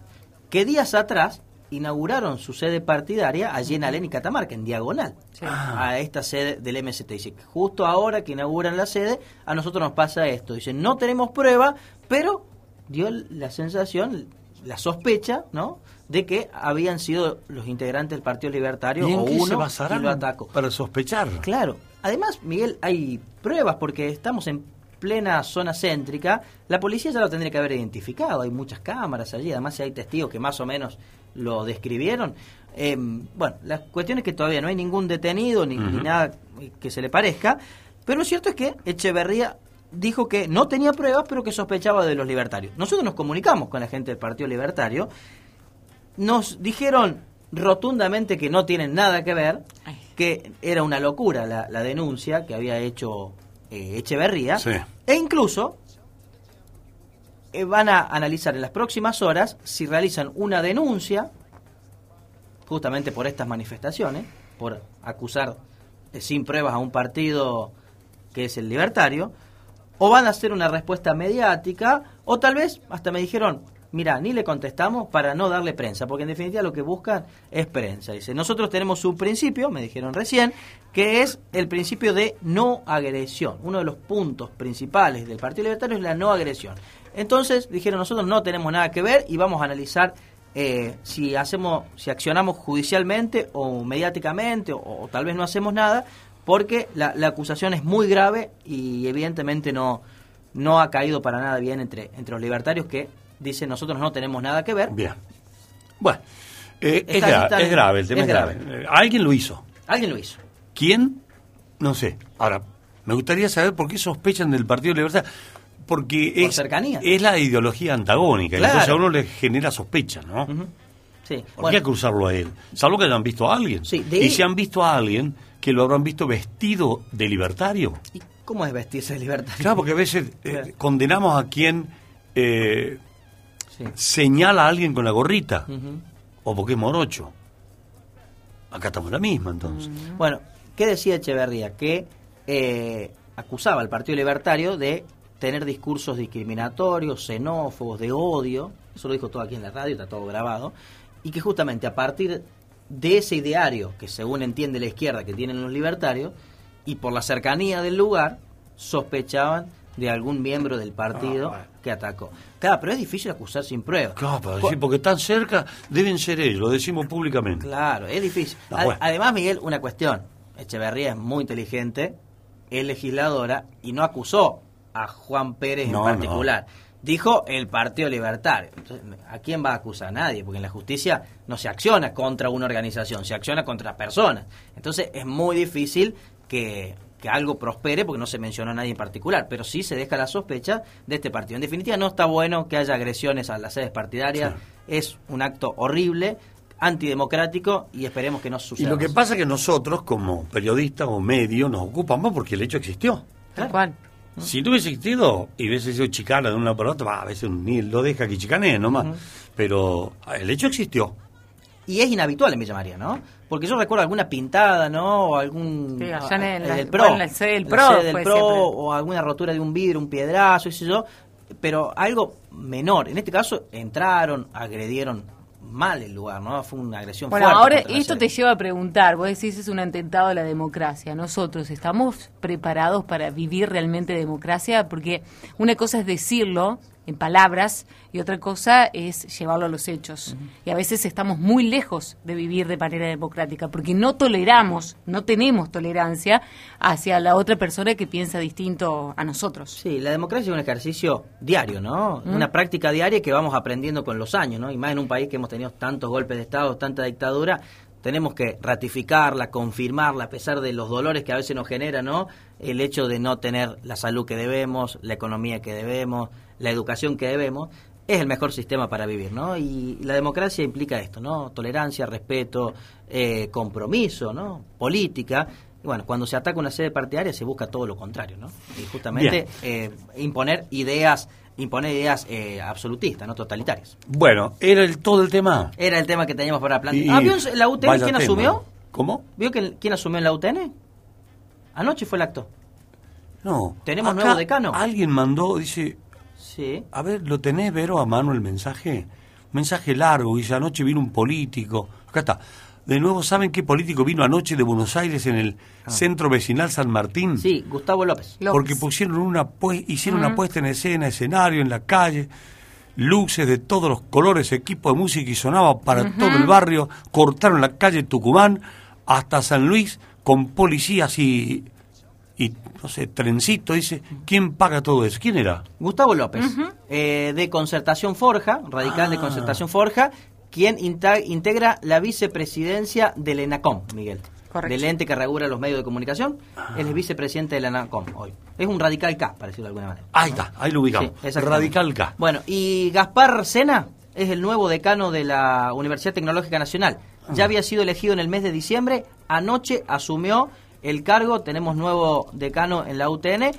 que días atrás inauguraron su sede partidaria allí en Alén y Catamarca, en diagonal, a esta sede del MST. Dice que justo ahora que inauguran la sede, a nosotros nos pasa esto. Dice, no tenemos prueba, pero dio la sensación, la sospecha, ¿no?, de que habían sido los integrantes del Partido Libertario ¿Y en o qué se uno y lo atacó. para sospechar? Claro. Además, Miguel, hay pruebas porque estamos en plena zona céntrica. La policía ya lo tendría que haber identificado. Hay muchas cámaras allí. Además, si hay testigos que más o menos lo describieron. Eh, bueno, la cuestión es que todavía no hay ningún detenido ni, ni nada que se le parezca. Pero lo cierto es que Echeverría dijo que no tenía pruebas, pero que sospechaba de los libertarios. Nosotros nos comunicamos con la gente del Partido Libertario. Nos dijeron rotundamente que no tienen nada que ver, que era una locura la, la denuncia que había hecho eh, Echeverría. Sí. E incluso eh, van a analizar en las próximas horas si realizan una denuncia justamente por estas manifestaciones, por acusar sin pruebas a un partido que es el libertario, o van a hacer una respuesta mediática, o tal vez hasta me dijeron, mira, ni le contestamos para no darle prensa, porque en definitiva lo que buscan es prensa. Dice, nosotros tenemos un principio, me dijeron recién, que es el principio de no agresión. Uno de los puntos principales del Partido Libertario es la no agresión. Entonces dijeron, nosotros no tenemos nada que ver y vamos a analizar eh, si hacemos, si accionamos judicialmente o mediáticamente o, o tal vez no hacemos nada, porque la, la acusación es muy grave y evidentemente no, no ha caído para nada bien entre, entre los libertarios que dicen nosotros no tenemos nada que ver. Bien. Bueno, eh, es, gra- grave, el tema es es, grave. Eh, Alguien lo hizo. Alguien lo hizo. ¿Quién? No sé. Ahora, me gustaría saber por qué sospechan del Partido Libertad. Porque Por es, cercanía. es la ideología antagónica. Claro. Entonces a uno le genera sospecha, ¿no? Sí. ¿Por Bueno. qué acusarlo a él? Salvo que hayan visto a alguien. de- Y si han visto a alguien que lo habrán visto vestido de libertario. ¿Cómo es vestirse de libertario? Claro, porque a veces [laughs] eh, condenamos a quien eh, Sí. señala a alguien con la gorrita. O porque es morocho. Acá estamos la misma, entonces. Bueno, ¿qué decía Echeverría? Que eh, acusaba al Partido Libertario de tener discursos discriminatorios, xenófobos, de odio, eso lo dijo todo aquí en la radio, está todo grabado, y que justamente a partir de ese ideario, que según entiende la izquierda que tienen los libertarios, y por la cercanía del lugar, sospechaban de algún miembro del partido que atacó. Claro, pero es difícil acusar sin pruebas. Claro, decir, porque están cerca, deben ser ellos, lo decimos públicamente. Claro, es difícil. No, bueno. Además, Miguel, una cuestión. Echeverría es muy inteligente, es legisladora y no acusó a Juan Pérez No, en particular. Dijo el Partido Libertario. Entonces, ¿A quién va a acusar? A nadie, porque en la justicia no se acciona contra una organización, se acciona contra personas. Entonces es muy difícil que, que algo prospere porque no se mencionó a nadie en particular, pero sí se deja la sospecha de este partido. En definitiva, no está bueno que haya agresiones a las sedes partidarias, es un acto horrible, antidemocrático y esperemos que no Y suceda. lo que pasa es que nosotros, como periodistas o medios, nos ocupamos porque el hecho existió. Tal cual. Si no hubiese existido y hubiese sido chicana de una para otra, bah, a veces ni lo deja que chicanee nomás. Pero el hecho existió. Y es inhabitual en Villa María, ¿no? Porque yo recuerdo alguna pintada, ¿no? O algún... Sí, allá en el- eh, bueno, en la sede del PRO sede del PRO, o alguna rotura de un vidrio, un piedrazo, qué sé yo. Pero algo menor. En este caso, entraron, agredieron mal el lugar, ¿no? Fue una agresión Bueno, fuerte ahora esto te lleva a preguntar, vos decís es un atentado a la democracia. ¿Nosotros estamos preparados para vivir realmente democracia? Porque una cosa es decirlo en palabras y otra cosa es llevarlo a los hechos. Y a veces estamos muy lejos de vivir de manera democrática porque no toleramos, no tenemos tolerancia hacia la otra persona que piensa distinto a nosotros. Sí, la democracia es un ejercicio diario, ¿no? Una práctica diaria que vamos aprendiendo con los años, ¿no? Y más en un país que hemos tenido tantos golpes de Estado, tanta dictadura, tenemos que ratificarla, confirmarla, a pesar de los dolores que a veces nos genera, ¿no? El hecho de no tener la salud que debemos, la economía que debemos, la educación que debemos, es el mejor sistema para vivir, ¿no? Y la democracia implica esto, ¿no? Tolerancia, respeto, eh, compromiso, ¿no? Política. Y bueno, cuando se ataca una sede partidaria se busca todo lo contrario, ¿no? Y justamente eh, imponer ideas, imponer ideas eh, absolutistas, no totalitarias. Bueno, era el, todo el tema. Era el tema que teníamos para plantear. Ah, ¿vio en la UTN quién tema. asumió? ¿Cómo? ¿Vio que, quién asumió en la UTN? Anoche fue el acto. No. ¿Tenemos nuevo decano? Alguien mandó, dice. Sí. A ver, ¿lo tenés, Vero, a mano el mensaje? Un mensaje largo, dice: Anoche vino un político. Acá está. De nuevo, ¿saben qué político vino anoche de Buenos Aires en el centro vecinal San Martín? Ah. Sí, Gustavo López. Porque pusieron una hicieron una puesta en escena, escenario en la calle, luces de todos los colores, equipo de música y sonaba para todo el barrio, cortaron la calle Tucumán hasta San Luis con policías y, y no sé, trencito, dice, ¿quién paga todo eso? ¿Quién era? Gustavo López, eh, de Concertación Forja, radical de Ah. Concertación Forja, quien integra la vicepresidencia del ENACOM, Miguel. Correcto. Del ente que regula los medios de comunicación. Él es vicepresidente del ENACOM hoy. Es un radical K, para decirlo de alguna manera. Ahí está, ahí lo ubicamos. Sí. Radical K. Bueno, y Gaspar Sena es el nuevo decano de la Universidad Tecnológica Nacional. Ah. Ya había sido elegido en el mes de diciembre, anoche asumió el cargo, tenemos nuevo decano en la UTN,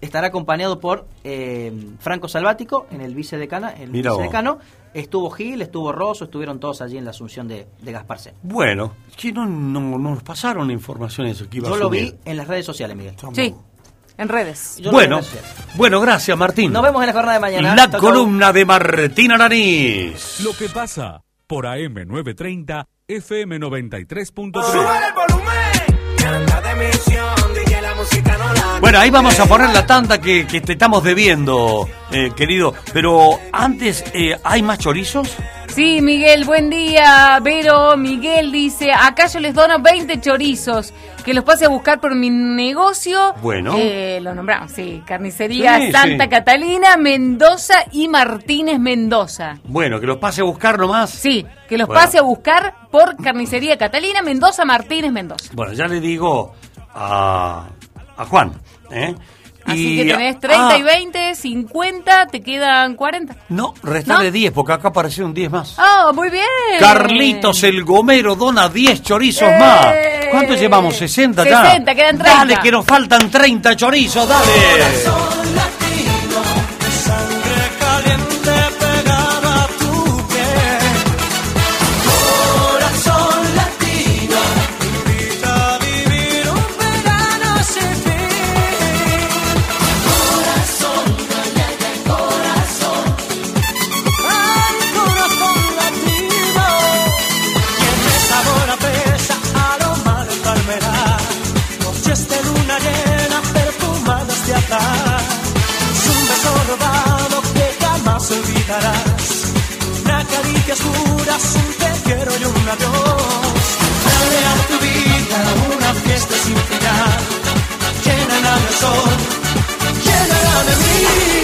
estará acompañado por eh, Franco Salvático en el vicedecana, el vos. vicedecano, estuvo Gil, estuvo Rosso, estuvieron todos allí en la asunción de, de Gaspar Sena. Bueno, que no, no, no nos pasaron la información de eso que iba Yo a lo vi en las redes sociales, Miguel. Sí, en redes. Yo Bueno, bueno, gracias Martín. Nos vemos en la jornada de mañana. La chau. columna de Martín Aranís. Lo que pasa por AM930 FM 93.3. Sube el volumen, dimensión. Bueno, ahí vamos a poner la tanda que, que te estamos debiendo, eh, querido. Pero antes, eh, ¿hay más chorizos? Sí, Miguel, buen día. Vero, Miguel dice, acá yo les dono 20 chorizos, que los pase a buscar por mi negocio. Bueno. Eh, lo nombramos, sí. Carnicería Sí, Santa sí. Catalina, Mendoza y Martínez Mendoza. Bueno, que los pase a buscar nomás. Sí, que los Bueno. pase a buscar por Carnicería Catalina, Mendoza, Martínez Mendoza. Bueno, ya le digo a, a Juan. ¿eh? Así Y- que tenés 30 ah, y 20, 50, te quedan 40. No, restarle 10, porque acá aparecieron 10 más. Ah, muy bien. Carlitos el Gomero dona 10 chorizos ¡Eh! más. ¿Cuánto llevamos? ¿60 ya? 60, quedan 30. Dale, que nos faltan 30 chorizos, dale. Sol, llénala de mí.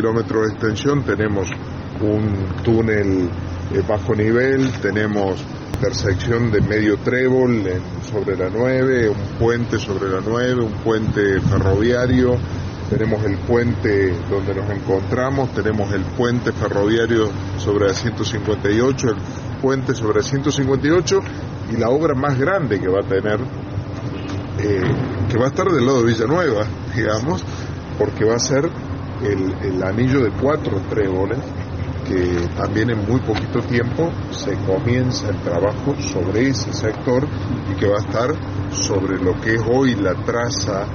Kilómetros de extensión tenemos un túnel eh, bajo nivel, tenemos intersección de medio trébol sobre la 9, un puente sobre la 9, un puente ferroviario, tenemos el puente donde nos encontramos, tenemos el puente ferroviario sobre la 158, el puente sobre la 158 y la obra más grande que va a tener eh, que va a estar del lado de Villanueva, digamos, porque va a ser el, anillo de cuatro tréboles, que también en muy poquito tiempo se comienza el trabajo sobre ese sector y que va a estar sobre lo que es hoy la traza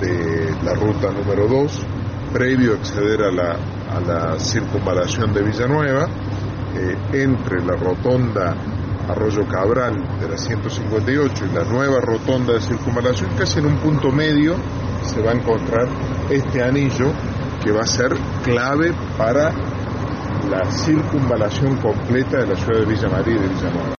de la ruta número 2, previo a acceder a la, a la circunvalación de Villanueva, eh, entre la rotonda Arroyo Cabral de la 158 y la nueva rotonda de circunvalación, casi en un punto medio se va a encontrar este anillo que va a ser clave para la circunvalación completa de la ciudad de Villa María y de Villanueva.